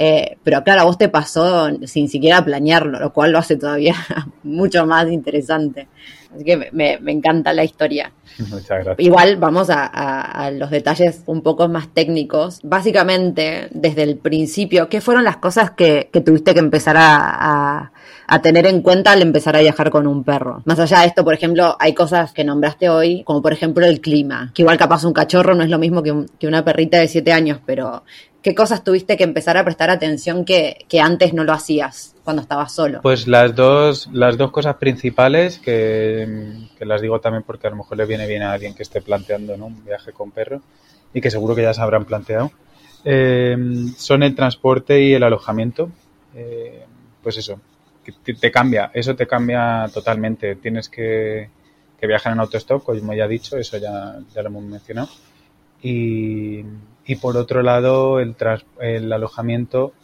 Eh, pero claro, a vos te pasó sin siquiera planearlo, lo cual lo hace todavía mucho más interesante. Así que me, me encanta la historia. Muchas gracias. Igual vamos a, a, los detalles un poco más técnicos. Básicamente, desde el principio, ¿qué fueron las cosas que, que tuviste que empezar a, a tener en cuenta al empezar a viajar con un perro. Más allá de esto, por ejemplo, hay cosas que nombraste hoy, como por ejemplo el clima, que igual capaz un cachorro no es lo mismo que, que una perrita de siete años, pero ¿qué cosas tuviste que empezar a prestar atención que, que antes no lo hacías cuando estabas solo? Pues las dos, las dos cosas principales, que, que las digo también porque a lo mejor le viene bien a alguien que esté planteando ¿no? un viaje con perro y que seguro que ya se habrán planteado, eh, son el transporte y el alojamiento. Eh, pues eso, te cambia, eso te cambia totalmente. Tienes que, viajar en autostop, como ya he dicho, eso ya, ya lo hemos mencionado. Y, y por otro lado, el, el alojamiento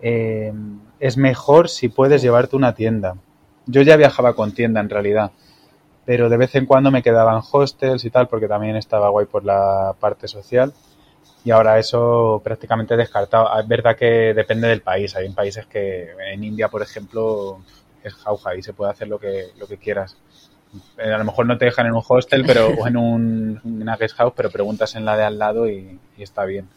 eh, es mejor si puedes llevarte una tienda. Yo ya viajaba con tienda en realidad, pero de vez en cuando me quedaban hostels y tal, porque también estaba guay por la parte social y ahora eso prácticamente descartado. Es verdad que depende del país. Hay países que en India, por ejemplo, es jauja y se puede hacer lo que, lo que quieras. Eh, a lo mejor no te dejan en un hostel pero, o en un, una guest house, pero preguntas en la de al lado y, está bien.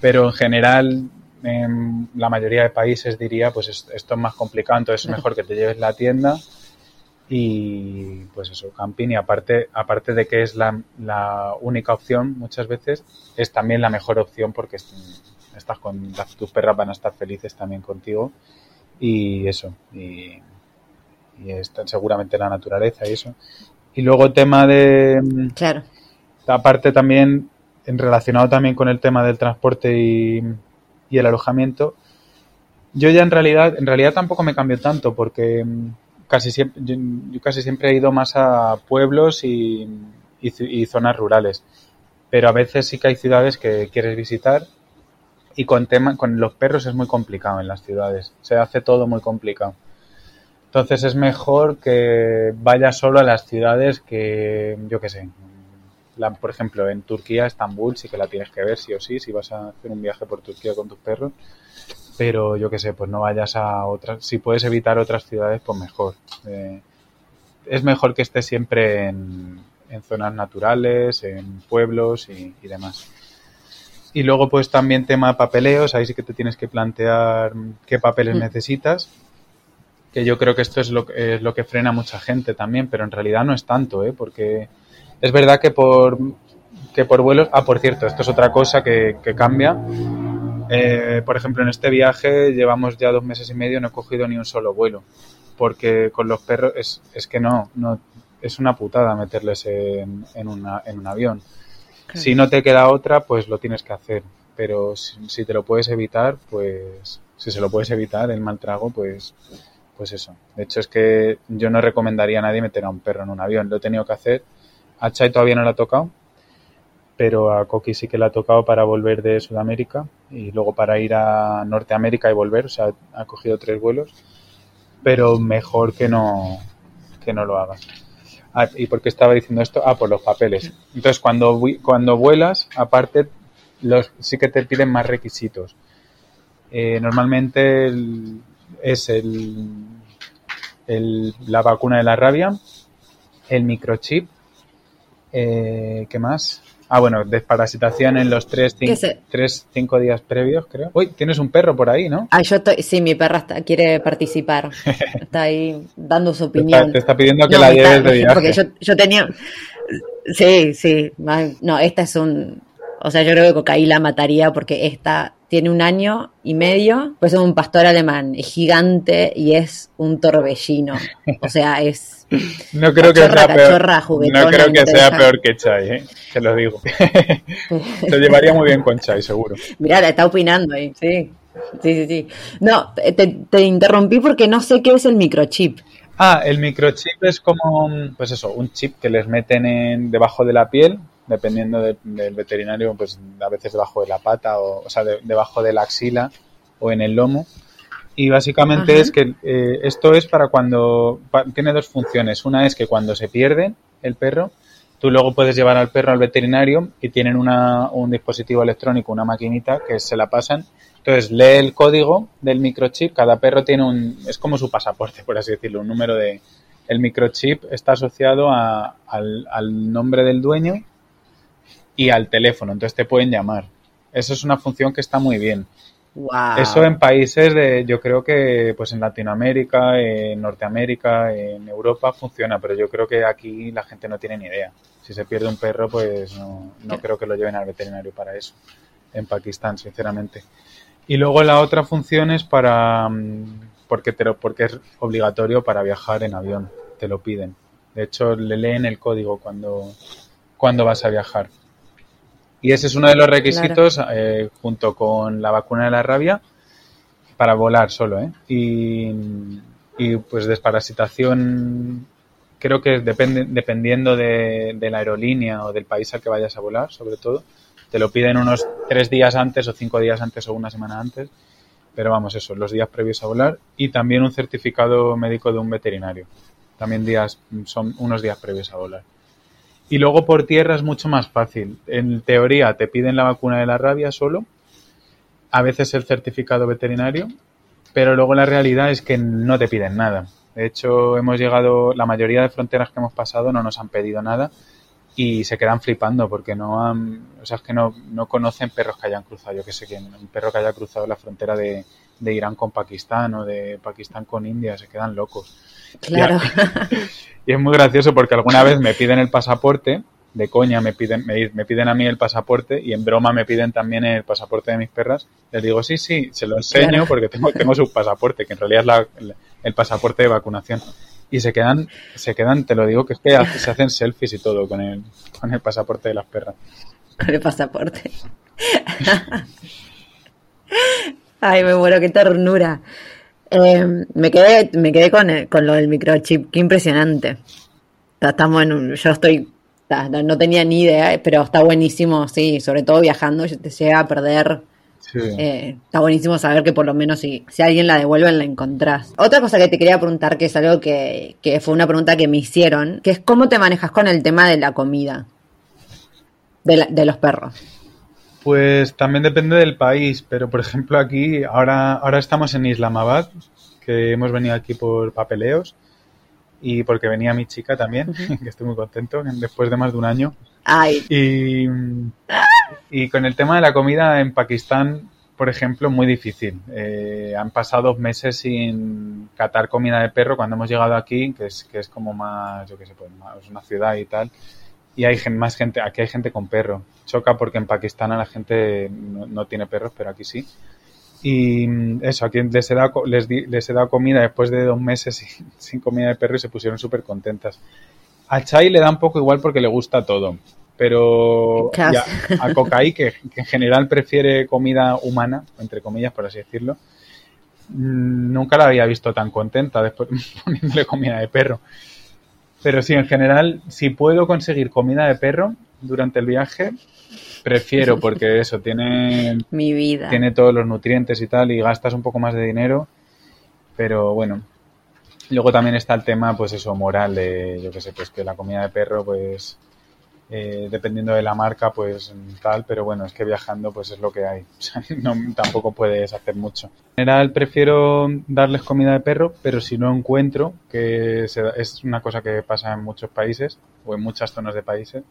Pero en general, en la mayoría de países diría, pues esto es más complicado, entonces es mejor que te lleves la tienda y pues eso, camping y aparte, aparte de que es la, la, única opción muchas veces, es también la mejor opción porque estás con tus perras van a estar felices también contigo y eso, y, y está seguramente la naturaleza y eso. Y luego tema de... Claro. Aparte también, relacionado también con el tema del transporte y, y el alojamiento, yo ya en realidad, en realidad tampoco me cambio tanto porque casi siempre, yo, casi siempre he ido más a pueblos y, y, zonas rurales. Pero a veces sí que hay ciudades que quieres visitar y con tema, con los perros es muy complicado en las ciudades. Se hace todo muy complicado. Entonces es mejor que vayas solo a las ciudades que, yo qué sé, la, por ejemplo, en Turquía, Estambul, sí que la tienes que ver, sí o sí, si vas a hacer un viaje por Turquía con tus perros pero yo qué sé, pues no vayas a otras, si puedes evitar otras ciudades, pues mejor. Eh, es mejor que estés siempre en, en, zonas naturales, en pueblos y, y, demás. Y luego pues también tema papeleos, ahí sí que te tienes que plantear qué papeles mm. necesitas, que yo creo que esto es lo, es lo que frena a mucha gente también, pero en realidad no es tanto, ¿eh? porque es verdad que por, que por vuelos, ah, por cierto, esto es otra cosa que, que cambia, eh, por ejemplo, en este viaje llevamos ya dos meses y medio, no he cogido ni un solo vuelo, porque con los perros es, es que no, no, es una putada meterles en, en, una, en un avión. Si no te queda otra, pues lo tienes que hacer, pero si, te lo puedes evitar, pues si se lo puedes evitar, el mal trago, pues pues eso. De hecho, es que yo no recomendaría a nadie meter a un perro en un avión. Lo he tenido que hacer. A Chai todavía no lo ha tocado, pero a Coqui sí que le ha tocado para volver de Sudamérica y luego para ir a Norteamérica y volver. O sea, ha cogido tres vuelos, pero mejor que no, que no lo hagas. Ah, ¿Y por qué estaba diciendo esto? Ah, por los papeles. Entonces, cuando, cuando vuelas, aparte, los, sí que te piden más requisitos. Eh, normalmente es el, el, la vacuna de la rabia, el microchip, eh, ¿qué más? Ah, bueno, desparasitación en los 3, 5 días previos, creo. Uy, tienes un perro por ahí, ¿no? Ah, yo estoy, sí, mi perra está, quiere participar. está ahí dando su opinión. Te está, pidiendo que la lleves de viaje. Porque yo, yo tenía... Sí, sí. No, esta es un... O sea, yo creo que Cocaí la mataría porque esta tiene un año y medio, pues es un pastor alemán, es gigante y es un torbellino. O sea, es no creo que sea peor. No creo que sea peor que Chai, ¿eh? te lo digo. Se llevaría muy bien con Chai, seguro. Mira, la está opinando ahí, sí. Sí, sí, sí. No, te, te interrumpí porque no sé qué es el microchip. Ah, el microchip es como, pues eso, un chip que les meten en, debajo de la piel dependiendo del veterinario, pues a veces debajo de la pata o, o sea, debajo de la axila o en el lomo. Y básicamente es que eh, esto es para cuando tiene dos funciones. Una es que cuando se pierde el perro, tú luego puedes llevar al perro al veterinario y tienen una, un dispositivo electrónico, una maquinita que se la pasan. Entonces lee el código del microchip. Cada perro tiene un, es como su pasaporte, por así decirlo, un número de, el microchip está asociado a, al, al, nombre del dueño y al teléfono, entonces te pueden llamar. Eso es una función que está muy bien. Eso en países de, yo creo que pues en Latinoamérica, en Norteamérica, en Europa funciona, pero yo creo que aquí la gente no tiene ni idea. Si se pierde un perro, pues no, no creo que lo lleven al veterinario para eso. En Pakistán, sinceramente. Y luego la otra función es para, mm, porque, te lo, porque es obligatorio para viajar en avión, te lo piden. De hecho, le leen el código cuando, cuando vas a viajar. Y ese es uno de los requisitos eh, junto con la vacuna de la rabia para volar solo. ¿eh? Y, pues desparasitación creo que depende, dependiendo de, la aerolínea o del país al que vayas a volar, sobre todo, te lo piden unos tres días antes o cinco días antes o una semana antes. Pero vamos, eso, los días previos a volar y también un certificado médico de un veterinario. También días, son unos días previos a volar. Y luego por tierra es mucho más fácil. En teoría te piden la vacuna de la rabia solo, a veces el certificado veterinario, pero luego la realidad es que no te piden nada. De hecho, hemos llegado, la mayoría de fronteras que hemos pasado no nos han pedido nada y se quedan flipando porque no han, o sea, es que no, no conocen perros que hayan cruzado. Yo que sé quién, un perro que haya cruzado la frontera de, de Irán con Pakistán o de Pakistán con India, se quedan locos. Claro. Y, es muy gracioso porque alguna vez me piden el pasaporte, de coña me piden, me, piden a mí el pasaporte y en broma me piden también el pasaporte de mis perras. Les digo, sí, sí, se lo enseño porque tengo, tengo su pasaporte, que en realidad es la, el pasaporte de vacunación. Y se quedan, se quedan, te lo digo, que es que se hacen selfies y todo con el, con el pasaporte de las perras. Con el pasaporte. Ay, me muero, qué ternura. Eh, me quedé, me quedé con, con, lo del microchip, qué impresionante. Estamos en un, yo estoy, no tenía ni idea, pero está buenísimo, sí, sobre todo viajando, te llega a perder. Eh, está buenísimo saber que por lo menos si, si alguien la devuelve la encontrás. Otra cosa que te quería preguntar, que es algo que, que fue una pregunta que me hicieron, que es cómo te manejas con el tema de la comida de, de los perros. Pues también depende del país, pero por ejemplo aquí, ahora, ahora estamos en Islamabad, que hemos venido aquí por papeleos y porque venía mi chica también, que estoy muy contento, después de más de un año. Ay. Y, y con el tema de la comida en Pakistán, por ejemplo, muy difícil. Eh, han pasado meses sin catar comida de perro cuando hemos llegado aquí, que es, que es como más, yo qué sé, pues más una ciudad y tal y hay más gente, aquí hay gente con perro. Choca porque en Pakistán a la gente no, tiene perros, pero aquí sí. Y mm, eso, aquí les he dado, les, les he dado comida después de dos meses sin, comida de perro y se pusieron súper contentas. A Chai le da un poco igual porque le gusta todo, pero a Cocaí, que, que, en general prefiere comida humana, entre comillas, por así decirlo, mm, nunca la había visto tan contenta después poniéndole comida de perro. Pero sí, en general, si puedo conseguir comida de perro durante el viaje, prefiero porque eso tiene Mi vida. tiene todos los nutrientes y tal y gastas un poco más de dinero, pero bueno. Luego también está el tema, pues eso, moral de, yo qué sé, pues que la comida de perro, pues eh, dependiendo de la marca, pues tal, pero bueno, es que viajando pues es lo que hay. O sea, no, tampoco puedes hacer mucho. En general prefiero darles comida de perro, pero si no encuentro, que se es una cosa que pasa en muchos países o en muchas zonas de países,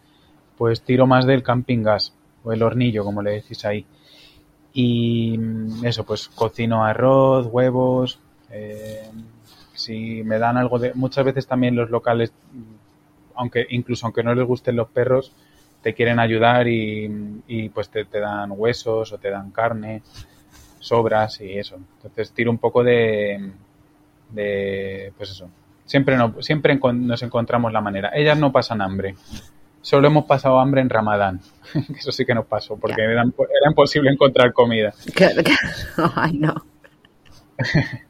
pues tiro más del camping gas o el hornillo, como le decís ahí. Y mm, eso, pues cocino arroz, huevos. eh, si me dan algo de. Muchas veces también los locales, aunque incluso aunque no les gusten los perros, te quieren ayudar y, y, pues te, te dan huesos o te dan carne, sobras y eso. Entonces tiro un poco de. de pues eso. Siempre, no, siempre nos encontramos la manera. Ellas no pasan hambre. Solo hemos pasado hambre en Ramadán. eso sí que nos pasó, porque era, era imposible encontrar comida. Ay, no.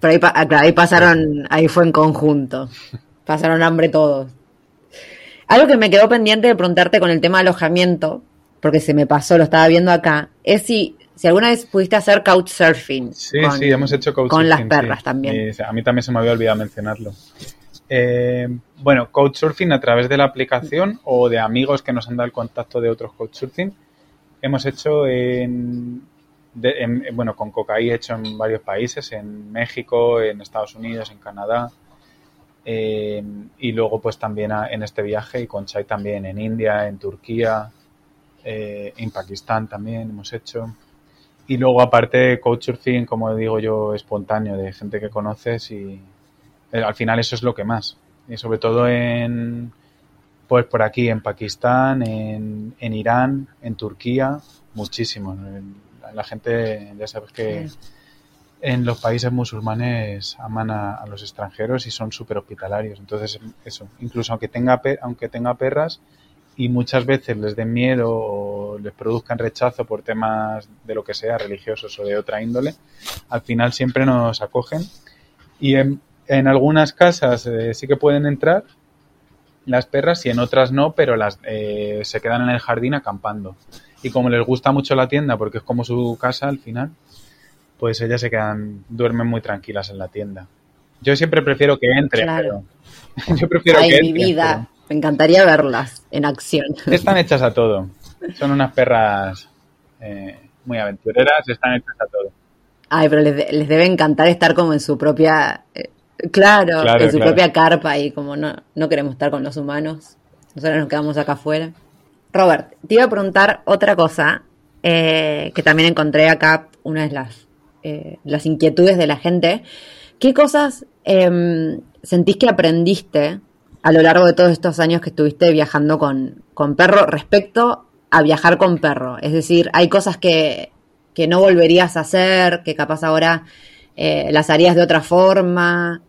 Pero ahí, ah, claro, ahí pasaron, ahí fue en conjunto. Pasaron hambre todos. Algo que me quedó pendiente de preguntarte con el tema de alojamiento, porque se me pasó, lo estaba viendo acá, es si, si alguna vez pudiste hacer couchsurfing. Sí, con- sí, hemos hecho couchsurfing. Con las sí. perras también. Y a mí también se me había olvidado mencionarlo. Eh, bueno, couchsurfing a través de la aplicación o de amigos que nos han dado el contacto de otros couchsurfing. Hemos hecho en, de- en- en- bueno, con Cocaí he hecho en varios países, en México, en Estados Unidos, en Canadá. Eh, y luego pues también a- en este viaje y con Chai también en India, en Turquía, eh, en Pakistán también hemos hecho. Y luego, aparte, couchsurfing, como digo yo, espontáneo, de gente que conoces y eh, al final eso es lo que más. Y sobre todo en, pues por aquí, en Pakistán, en, en Irán, en Turquía, muchísimo. La, la gente, ya sabes que en los países musulmanes aman a, los extranjeros y son súper hospitalarios. Entonces, eso, incluso aunque tenga, aunque tenga perras, y muchas veces les den miedo o les produzcan rechazo por temas de lo que sea, religiosos o de otra índole, al final siempre nos acogen. Y en, en algunas casas eh, sí que pueden entrar las perras y en otras no, pero las eh, se quedan en el jardín acampando. Y como les gusta mucho la tienda, porque es como su casa al final, pues ellas se quedan, duermen muy tranquilas en la tienda. Yo siempre prefiero que entren, Claro. pero yo prefiero Ay, que mi entren, vida. Me encantaría verlas en acción. están hechas a todo. Son unas perras eh, muy aventureras, están hechas a todo. Ay, pero les, de- les debe encantar estar como en su propia, eh, claro, Claro, en su claro. propia carpa y como no, no queremos estar con los humanos, nosotros nos quedamos acá afuera. Robert, te iba a preguntar otra cosa eh, que también encontré acá, una de las, eh, las inquietudes de la gente. ¿Qué cosas em, sentís que aprendiste a lo largo de todos estos años que estuviste viajando con, con perro respecto a viajar con perro? Es decir, hay cosas que, que no volverías a hacer, que capaz ahora eh, las harías de otra forma.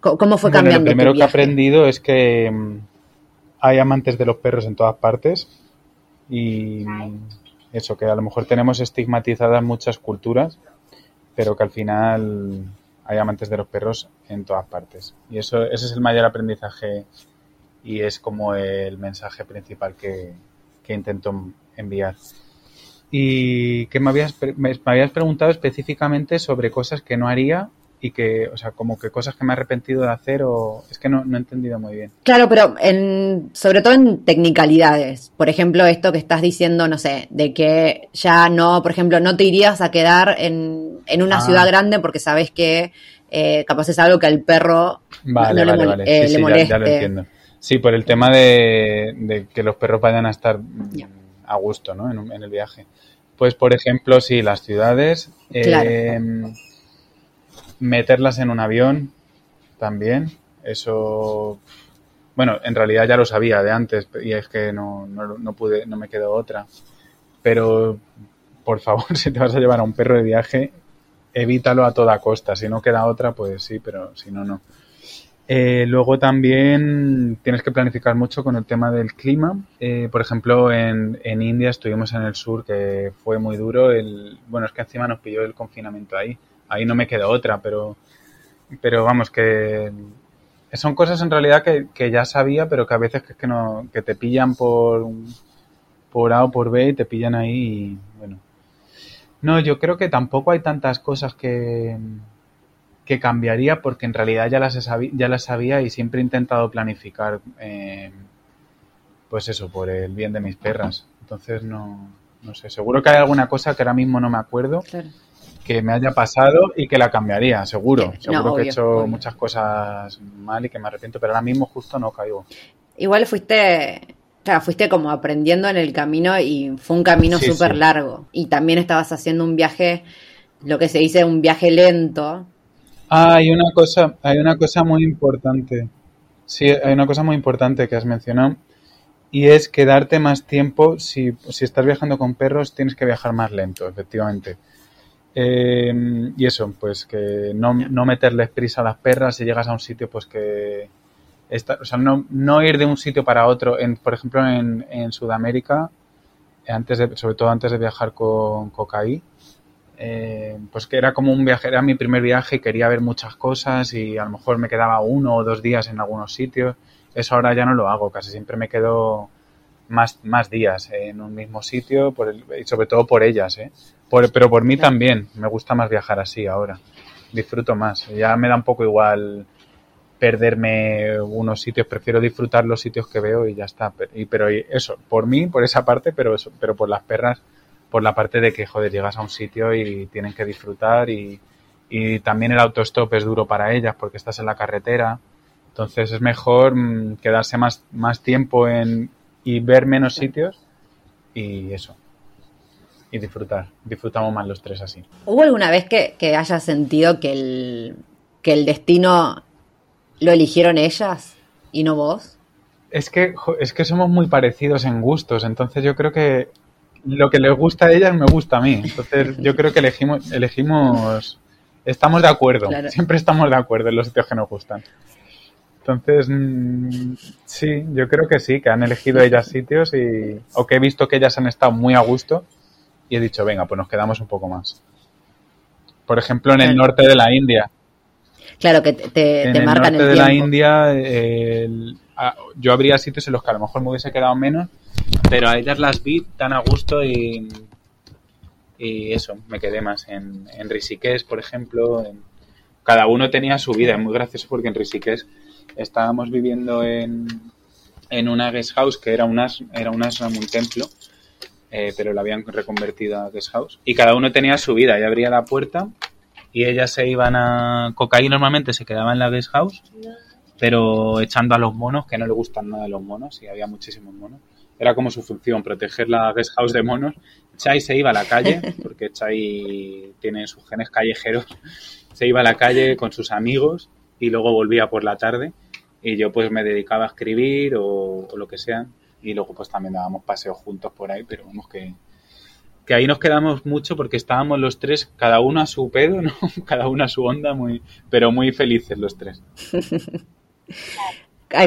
¿Cómo fue Bueno, cambiando? lo primero tu que he aprendido es que mm, hay amantes de los perros en todas partes y eso, que a lo mejor tenemos estigmatizadas muchas culturas, pero que al final hay amantes de los perros en todas partes. Y eso ese es el mayor aprendizaje y es como el mensaje principal que, que intento enviar. Y que me habías, me habías preguntado específicamente sobre cosas que no haría y que, o sea, como que cosas que me he arrepentido de hacer o es que no, no he entendido muy bien. Claro, pero en, sobre todo en technicalidades. Por ejemplo, esto que estás diciendo, no sé, de que ya no, por ejemplo, no te irías a quedar en, en una Ah. ciudad grande porque sabes que eh, capaz es algo que al perro Vale, no vale, vale. eh, Sí, le sí, ya- moleste. ya, lo entiendo. Sí, por el tema de, de que los perros vayan a estar mm, a gusto, ¿no? En, en el viaje. Pues, por ejemplo, sí, las ciudades. Claro. eh, meterlas en un avión también. Eso. Bueno, en realidad ya lo sabía de antes y es que no, no, no pude, no me quedó otra. Pero, por favor, si te vas a llevar a un perro de viaje, evítalo a toda costa. Si no queda otra, pues sí, pero si no, no. Eh, luego también tienes que planificar mucho con el tema del clima. Eh, por ejemplo, en, en, India estuvimos en el sur, que fue muy duro. El, bueno, es que encima nos pilló el confinamiento ahí. Ahí no me quedó otra, pero, pero vamos, que son cosas en realidad que, que ya sabía, pero que a veces que, que, no, que te pillan por, por A o por B y te pillan ahí y bueno. No, yo creo que tampoco hay tantas cosas que que cambiaría porque en realidad ya las, ya las sabía y siempre he intentado planificar, eh, pues eso, por el bien de mis perras. Entonces no, no sé, seguro que hay alguna cosa que ahora mismo no me acuerdo. Que me haya pasado y que la cambiaría, seguro. Seguro que he hecho muchas cosas mal y que me arrepiento, pero ahora mismo justo no caigo. Igual fuiste, claro, fuiste como aprendiendo en el camino y fue un camino súper largo. Y también estabas haciendo un viaje, lo que se dice un viaje lento, Ah, hay una cosa, hay una cosa muy importante. Sí, hay una cosa muy importante que has mencionado y es quedarte más tiempo. Si, si estás viajando con perros, tienes que viajar más lento, efectivamente. Eh, y eso, pues que no, no, meterles prisa a las perras si llegas a un sitio, pues que. o sea, no, no, ir de un sitio para otro. En, por ejemplo, en, en Sudamérica, antes sobre todo antes de viajar con Cocaí, eh, pues que era como un viaje, era mi primer viaje y quería ver muchas cosas y a lo mejor me quedaba uno o dos días en algunos sitios. Eso ahora ya no lo hago, casi siempre me quedo más, más días en un mismo sitio por y sobre todo por ellas, ¿eh? pero por mí también, me gusta más viajar así ahora, disfruto más, ya me da un poco igual perderme unos sitios, prefiero disfrutar los sitios que veo y ya está, pero, y, pero eso, por mí, por esa parte, pero, pero por las perras por la parte de que, joder, llegas a un sitio y tienen que disfrutar y, y también el autostop es duro para ellas porque estás en la carretera. Entonces es mejor mm, quedarse más, más tiempo en, y ver menos sitios y eso. Y disfrutar. Disfrutamos más los tres así. ¿Hubo alguna vez que, que hayas sentido que el, que el destino lo eligieron ellas y no vos? Es que, es que somos muy parecidos en gustos, entonces yo creo que lo que les gusta a ellas me gusta a mí. Entonces yo creo que elegimos, elegimos, estamos de acuerdo, siempre estamos de acuerdo en los sitios que nos gustan. Entonces, mm, sí, yo creo que sí, que han elegido ellas sitios y, o que he visto que ellas han estado muy a gusto y he dicho, venga, pues nos quedamos un poco más. Por ejemplo, en el norte de la India. Claro, que te, en el norte de la India, yo habría sitios en los que a lo mejor me hubiese quedado menos, pero a ellas las vi tan a gusto y, y eso, me quedé más en, en Rishikesh, por ejemplo. cada uno tenía su vida, es muy gracioso porque en Rishikesh estábamos viviendo en, en una guest house que era un, era un ashram, un templo, eh, pero lo habían reconvertido a guest house. Y cada uno tenía su vida, y abría la puerta y ellas se iban a... Cocaí normalmente se quedaba en la guest house, pero echando a los monos, que no le gustan nada los monos, y había muchísimos monos. Era como su función, proteger la guest house de monos. Chai se iba a la calle, porque Chai tiene sus genes callejeros, se iba a la calle con sus amigos y luego volvía por la tarde y yo pues me dedicaba a escribir o, lo que sea y luego pues también dábamos paseos juntos por ahí, pero vamos que, que ahí nos quedamos mucho porque estábamos los tres, cada uno a su pedo, ¿no? cada uno a su onda, muy, pero muy felices los tres.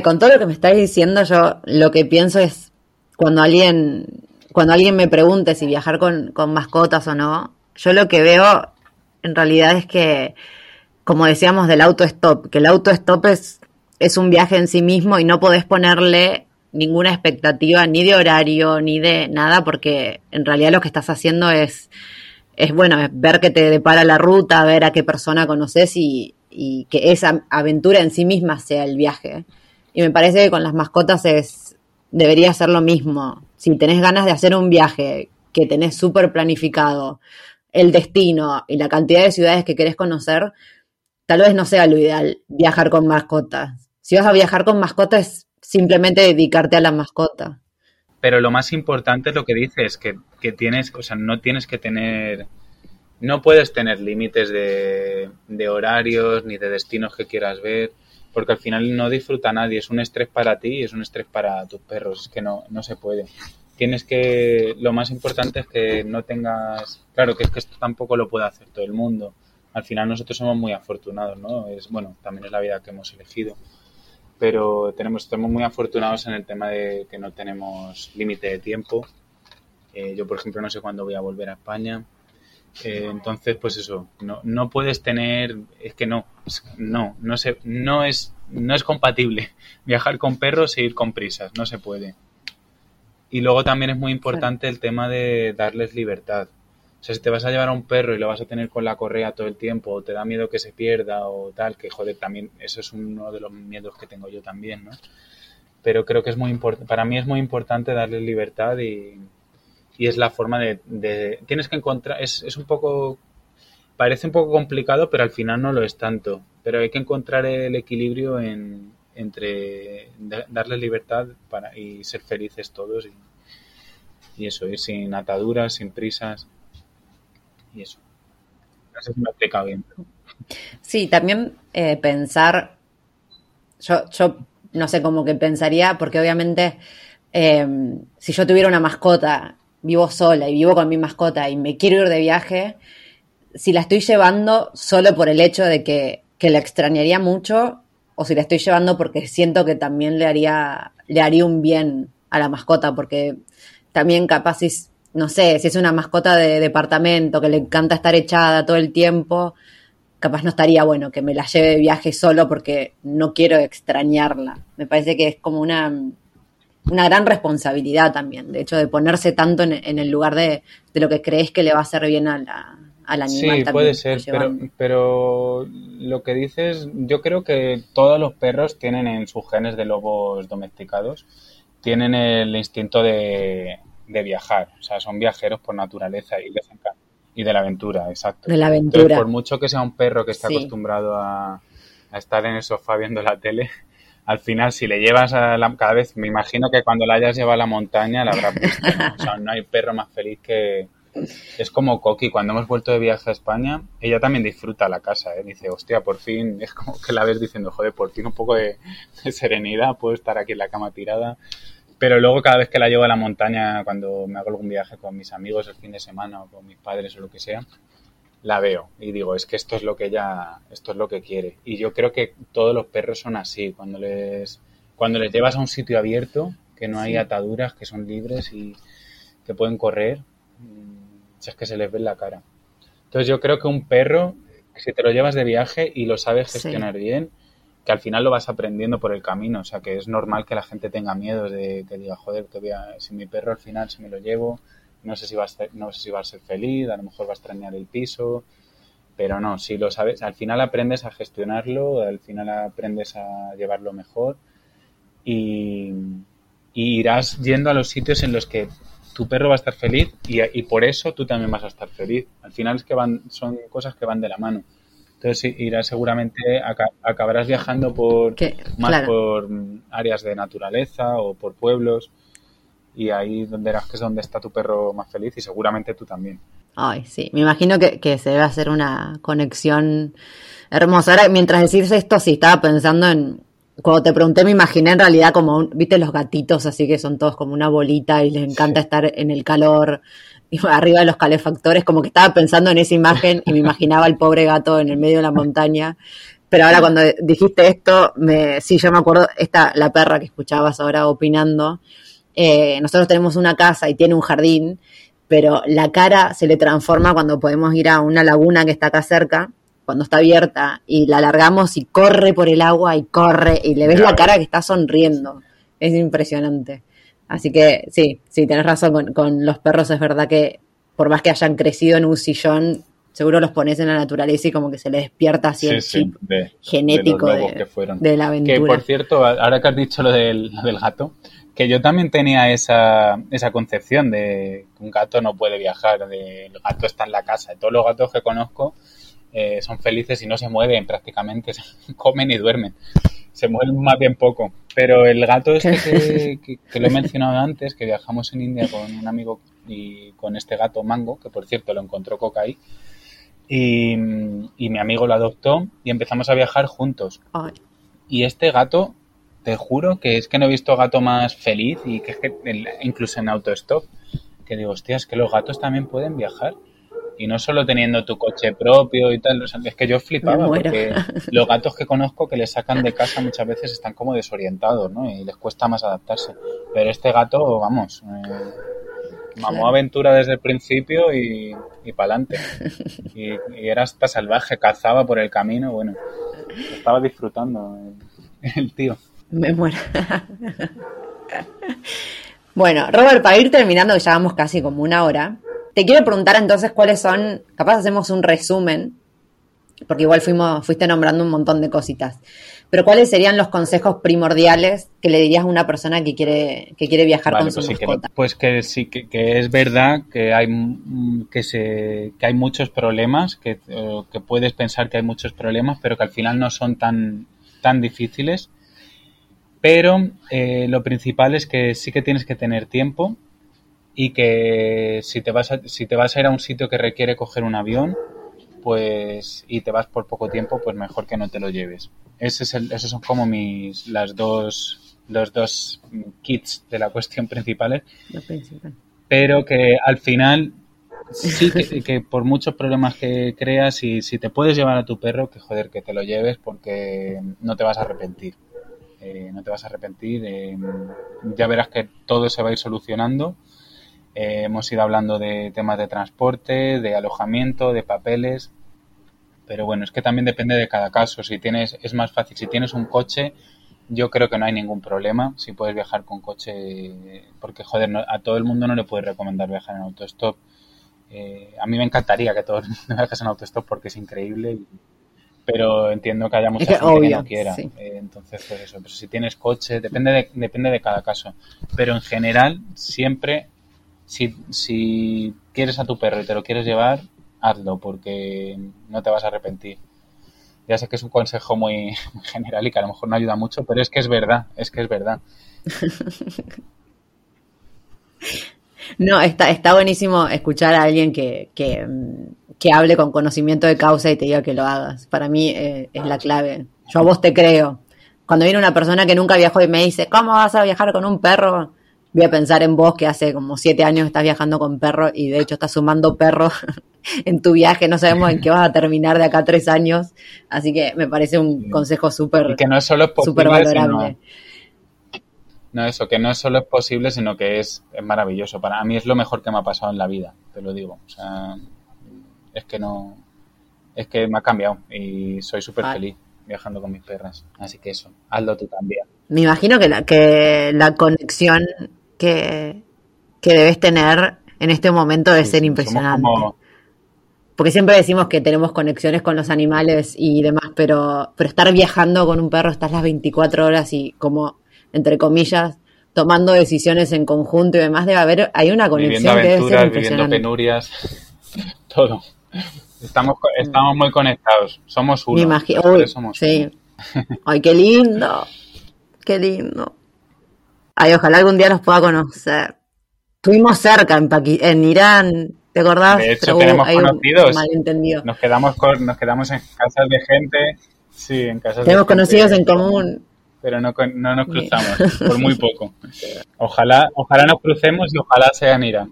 con todo lo que me estáis diciendo, yo lo que pienso es cuando alguien, cuando alguien me pregunte si viajar con, mascotas o no, yo lo que veo en realidad es que, como decíamos del auto-stop, que el auto-stop es, es un viaje en sí mismo y no podés ponerle ninguna expectativa ni de horario ni de nada porque en realidad lo que estás haciendo es, es bueno, ver que te depara la ruta, ver a qué persona conoces y, y que esa aventura en sí misma sea el viaje. Y me parece que con las mascotas es, debería ser lo mismo. Si tenés ganas de hacer un viaje que tenés súper planificado, el destino y la cantidad de ciudades que querés conocer, tal vez no sea lo ideal viajar con mascotas. Si vas a viajar con mascotas, es simplemente dedicarte a la mascota. Pero lo más importante es lo que dices, que, que tienes, o sea, no tienes que tener, no puedes tener límites de, de horarios ni de destinos que quieras ver porque al final no disfruta nadie, es un estrés para ti y es un estrés para tus perros, es que no, no se puede. Tienes que, lo más importante es que no tengas, claro que es que esto tampoco lo puede hacer todo el mundo, al final nosotros somos muy afortunados, ¿no? Es, bueno, también es la vida que hemos elegido. Pero tenemos, estamos muy afortunados en el tema de que no tenemos límite de tiempo. Eh, yo, por ejemplo, no sé cuándo voy a volver a España. Eh, entonces, pues eso, no, no puedes tener, es que no, no, no se, no es, no es compatible viajar con perros e ir con prisas, no se puede. Y luego también es muy importante el tema de darles libertad. O sea, si te vas a llevar a un perro y lo vas a tener con la correa todo el tiempo, o te da miedo que se pierda, o tal, que joder, también, eso es uno de los miedos que tengo yo también, ¿no? Pero creo que es muy importante, para mí es muy importante darles libertad y, y es la forma de, tienes que encontrar, es, es un poco, parece un poco complicado, pero al final no lo es tanto. Pero hay que encontrar el equilibrio en, entre darles libertad para, y ser felices todos y, y eso, ir sin ataduras, sin prisas y eso. No sé si. Sí, también eh, pensar, yo, yo no sé cómo que pensaría, porque obviamente eh, si yo tuviera una mascota, vivo sola y vivo con mi mascota y me quiero ir de viaje, si la estoy llevando solo por el hecho de que, que la extrañaría mucho, o si la estoy llevando porque siento que también le haría, le haría un bien a la mascota, porque también capaz si no sé, si es una mascota de departamento que le encanta estar echada todo el tiempo, capaz no estaría bueno que me la lleve de viaje solo porque no quiero extrañarla. Me parece que es como una, una gran responsabilidad también, de hecho, de ponerse tanto en, el lugar de, lo que crees que le va a hacer bien a la, al animal. Sí, puede ser, pero, pero lo que dices, yo creo que todos los perros tienen en sus genes de lobos domesticados, tienen el instinto de, de viajar, o sea, son viajeros por naturaleza y les encanta. Y de la aventura, exacto. De la aventura. por mucho que sea un perro que está acostumbrado a, estar en el sofá viendo la tele, al final si le llevas a la, cada vez, me imagino que cuando la hayas llevado a la montaña la habrás visto. ¿no? O sea, no hay perro más feliz que... Es como Coqui, cuando hemos vuelto de viaje a España, ella también disfruta la casa, ¿eh? dice, hostia, por fin, es como que la ves diciendo, joder, por fin un poco de serenidad, puedo estar aquí en la cama tirada pero luego cada vez que la llevo a la montaña, cuando me hago algún viaje con mis amigos el fin de semana o con mis padres o lo que sea, la veo y digo, es que esto es lo que ella, esto es lo que quiere. Y yo creo que todos los perros son así, cuando les, cuando les llevas a un sitio abierto, que no hay ataduras, que son libres y que pueden correr, mm, es que se les ve en la cara. Entonces yo creo que un perro, si te lo llevas de viaje y lo sabes gestionar bien, que al final lo vas aprendiendo por el camino. O sea, que es normal que la gente tenga miedo de que diga, joder, que si mi perro al final si me lo llevo, no sé si va a ser, no sé si va a ser feliz, a lo mejor va a extrañar el piso, pero no, si lo sabes, al final aprendes a gestionarlo, al final aprendes a llevarlo mejor y, irás yendo a los sitios en los que tu perro va a estar feliz y, y por eso tú también vas a estar feliz. Al final es que van, son cosas que van de la mano. Entonces irás seguramente, acabarás viajando por más por áreas de naturaleza o por pueblos y ahí donde verás que es donde está tu perro más feliz y seguramente tú también. Ay, sí, me imagino que, que se debe hacer una conexión hermosa. Ahora, mientras decís esto, sí, estaba pensando en, cuando te pregunté me imaginé en realidad como, viste los gatitos así que son todos como una bolita y les encanta estar en el calor arriba de los calefactores, como que estaba pensando en esa imagen y me imaginaba al pobre gato en el medio de la montaña. Pero ahora cuando dijiste esto, me, sí, yo me acuerdo, esta, la perra que escuchabas ahora opinando, eh, nosotros tenemos una casa y tiene un jardín, pero la cara se le transforma cuando podemos ir a una laguna que está acá cerca, cuando está abierta, y la alargamos y corre por el agua y corre, y le ves la cara que está sonriendo. Es impresionante. Así que sí, sí, tenés razón con, los perros, es verdad que por más que hayan crecido en un sillón, seguro los pones en la naturaleza y como que se les despierta así el chip genético de, la aventura. Que por cierto, ahora que has dicho lo del, gato, que yo también tenía esa, esa concepción de que un gato no puede viajar, de el gato está en la casa. Todos los gatos que conozco eh, son felices y no se mueven prácticamente, comen y duermen se mueve más bien poco. Pero el gato este que, lo he mencionado antes, que viajamos en India con un amigo y con este gato Mango, que por cierto lo encontró Cocaí, y, y mi amigo lo adoptó y empezamos a viajar juntos. Y este gato, te juro que es que no he visto gato más feliz y que, incluso en autostop, que digo, hostia, es que los gatos también pueden viajar. Y no solo teniendo tu coche propio y tal, es que yo flipaba porque los gatos que conozco que le sacan de casa muchas veces están como desorientados, ¿no? Y les cuesta más adaptarse. Pero este gato, vamos, eh, mamó aventura desde el principio y, y para adelante. Y, y, era hasta salvaje, cazaba por el camino, bueno, estaba disfrutando el, el tío. Me muero. bueno, Robert, para ir terminando, que ya vamos casi como una hora, te quiero preguntar entonces cuáles son, capaz hacemos un resumen, porque igual fuimos, fuiste nombrando un montón de cositas, pero cuáles serían los consejos primordiales que le dirías a una persona que quiere, que quiere viajar vale, con su pues mascota? Que, pues que sí, que, que, es verdad que hay, que, se, que hay muchos problemas, que, eh, que puedes pensar que hay muchos problemas, pero que al final no son tan, tan difíciles. Pero eh, lo principal es que sí que tienes que tener tiempo y que si te vas a, si te vas a ir a un sitio que requiere coger un avión, pues y te vas por poco tiempo, pues mejor que no te lo lleves. Ese es el, esos son como mis las dos los dos kits de la cuestión principales. Principal. Pero que al final sí que, que, por muchos problemas que creas y si te puedes llevar a tu perro, que joder que te lo lleves porque no te vas a arrepentir. Eh, no te vas a arrepentir. Eh, ya verás que todo se va a ir solucionando. Eh, hemos ido hablando de temas de transporte, de alojamiento, de papeles, pero bueno, es que también depende de cada caso. Si tienes, es más fácil, si tienes un coche, yo creo que no hay ningún problema si puedes viajar con coche, porque joder, no, a todo el mundo no le puedes recomendar viajar en autostop. Eh, a mí me encantaría que todo el mundo viajase en autostop porque es increíble, y, pero entiendo que haya mucha gente que no quiera. sí. Eh, entonces, pues eso, pero si tienes coche, depende de, depende de cada caso. Pero en general, siempre si, si quieres a tu perro y te lo quieres llevar, hazlo porque no te vas a arrepentir. Ya sé que es un consejo muy, general y que a lo mejor no ayuda mucho, pero es que es verdad, es que es verdad. No, está, está buenísimo escuchar a alguien que, que, que hable con conocimiento de causa y te diga que lo hagas. Para mí eh, es la clave. Yo a vos te creo. Cuando viene una persona que nunca viajó y me dice, ¿cómo vas a viajar con un perro? Voy a pensar en vos que hace como siete años estás viajando con perro y de hecho estás sumando perros en tu viaje. No sabemos en qué vas a terminar de acá a tres años. Así que me parece un consejo súper que no es solo posible, valorable. sino, no eso, que no solo es posible, sino que es, es maravilloso. Para mí es lo mejor que me ha pasado en la vida, te lo digo. O sea, es que no, es que me ha cambiado y soy súper Ah. feliz viajando con mis perras. Así que eso, hazlo tú también. Me imagino que la, que la conexión que, que debes tener en este momento debe Sí, ser impresionante. Como, Porque siempre decimos que tenemos conexiones con los animales y demás, pero, pero estar viajando con un perro, estás las 24 horas y como, entre comillas, tomando decisiones en conjunto y demás, debe haber, hay una viviendo conexión que debe ser aventuras, viviendo impresionante. penurias, todo. Estamos, estamos muy conectados, somos uno. Me imagino, uy, somos sí. uno. Ay, qué lindo, qué lindo. Ay, ojalá algún día nos pueda conocer. Estuvimos cerca en, Paqui- en Irán, ¿te acordás? De hecho, Pero tenemos conocidos. malentendido. Nos quedamos con, nos quedamos en casas de gente, sí, en casas Tenemos de gente, conocidos en común. pero no, nos cruzamos por muy poco. Ojalá, ojalá nos crucemos y ojalá sea en Irán.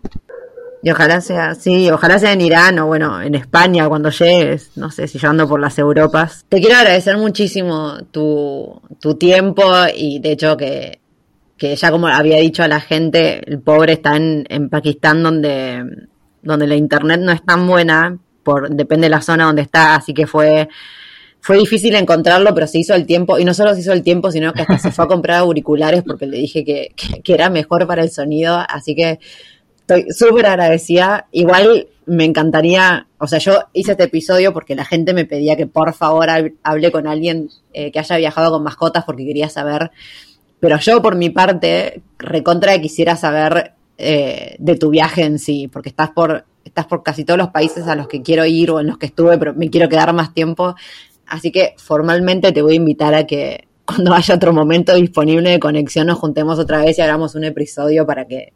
Y ojalá sea, sí, ojalá sea en Irán o bueno, en España cuando llegues, no sé, si yo ando por las Europas. Te quiero agradecer muchísimo tu, tu tiempo y de hecho que, que ya como había dicho a la gente, el pobre está en, en Pakistán donde, donde la internet no es tan buena, por, depende de la zona donde está, así que fue, fue difícil encontrarlo, pero se hizo el tiempo, y no solo se hizo el tiempo, sino que hasta se fue a comprar auriculares porque le dije que, que, era mejor para el sonido, así que Estoy súper agradecida. Igual me encantaría, o sea, yo hice este episodio porque la gente me pedía que por favor hab- hable con alguien eh, que haya viajado con mascotas porque quería saber. Pero yo por mi parte, recontra quisiera saber eh, de tu viaje en sí, porque estás por, estás por casi todos los países a los que quiero ir o en los que estuve, pero me quiero quedar más tiempo. Así que formalmente te voy a invitar a que cuando haya otro momento disponible de conexión nos juntemos otra vez y hagamos un episodio para que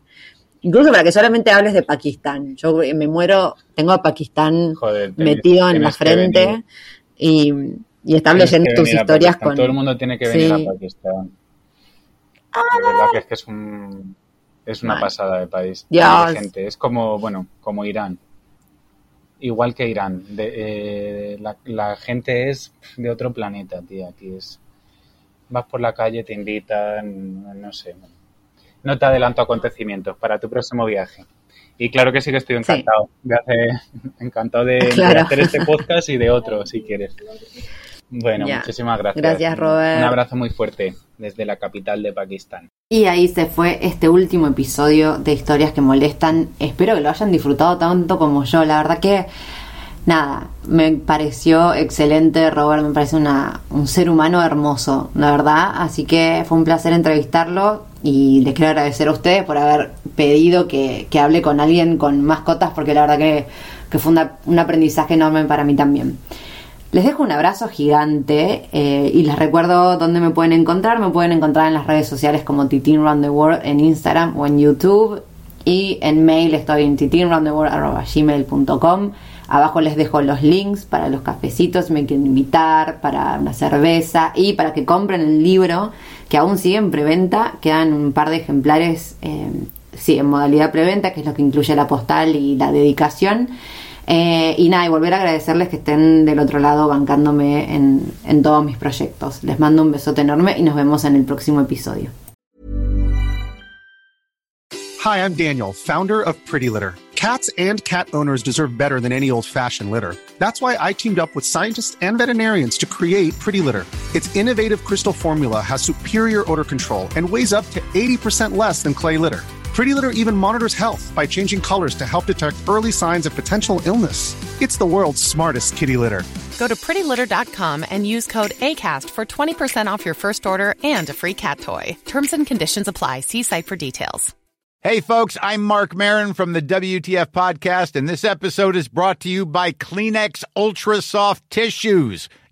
Incluso para que solamente hables de Pakistán. Yo me muero, tengo a Pakistán Joder, tenés- metido en la frente y, y estar leyendo tus historias Pakistán. con... Todo el mundo tiene que venir Sí. a Pakistán. De verdad que es que es un es una pasada de país. Dios. de gente. Es como, bueno, como Irán. igual que Irán. De, eh, la, la, gente es de otro planeta, tía. Aquí es. Vas por la calle, te invitan, no sé. No te adelanto acontecimientos para tu próximo viaje. Y claro que sí que estoy encantado. Sí. De hacer, encantado de, claro. de, hacer este podcast y de otro, si quieres. Bueno, ya. muchísimas gracias. Gracias, Robert. Un abrazo muy fuerte desde la capital de Pakistán. Y ahí se fue este último episodio de Historias que Molestan. Espero que lo hayan disfrutado tanto como yo. La verdad que, nada, me pareció excelente. Robert me parece una, un ser humano hermoso, la verdad. Así que fue un placer entrevistarlo. Y les quiero agradecer a ustedes por haber pedido que, que hable con alguien con mascotas, porque la verdad que, que fue una, un aprendizaje enorme para mí también. Les dejo un abrazo gigante eh, y les recuerdo dónde me pueden encontrar. Me pueden encontrar en las redes sociales como Titin Round the World en Instagram o en YouTube. Y en mail estoy en titinroundtheworld.gmail.com. Abajo les dejo los links para los cafecitos, me quieren invitar, para una cerveza y para que compren el libro que aún sigue en preventa. Quedan un par de ejemplares, eh, sí, en modalidad preventa, que es lo que incluye la postal y la dedicación. Eh, y nada, y volver a agradecerles que estén del otro lado bancándome en, en todos mis proyectos. Les mando un besote enorme y nos vemos en el próximo episodio. Hi, I'm Daniel, founder of Pretty Litter. Cats and cat owners deserve better than any old-fashioned litter. That's why I teamed up with scientists and veterinarians to create Pretty Litter. Its innovative crystal formula has superior odor control and weighs up to 80% less than clay litter. Pretty Litter even monitors health by changing colors to help detect early signs of potential illness. It's the world's smartest kitty litter. Go to prettylitter.com and use code ACAST for 20% off your first order and a free cat toy. Terms and conditions apply. See site for details. Hey, folks, I'm Mark Marin from the WTF Podcast, and this episode is brought to you by Kleenex Ultra Soft Tissues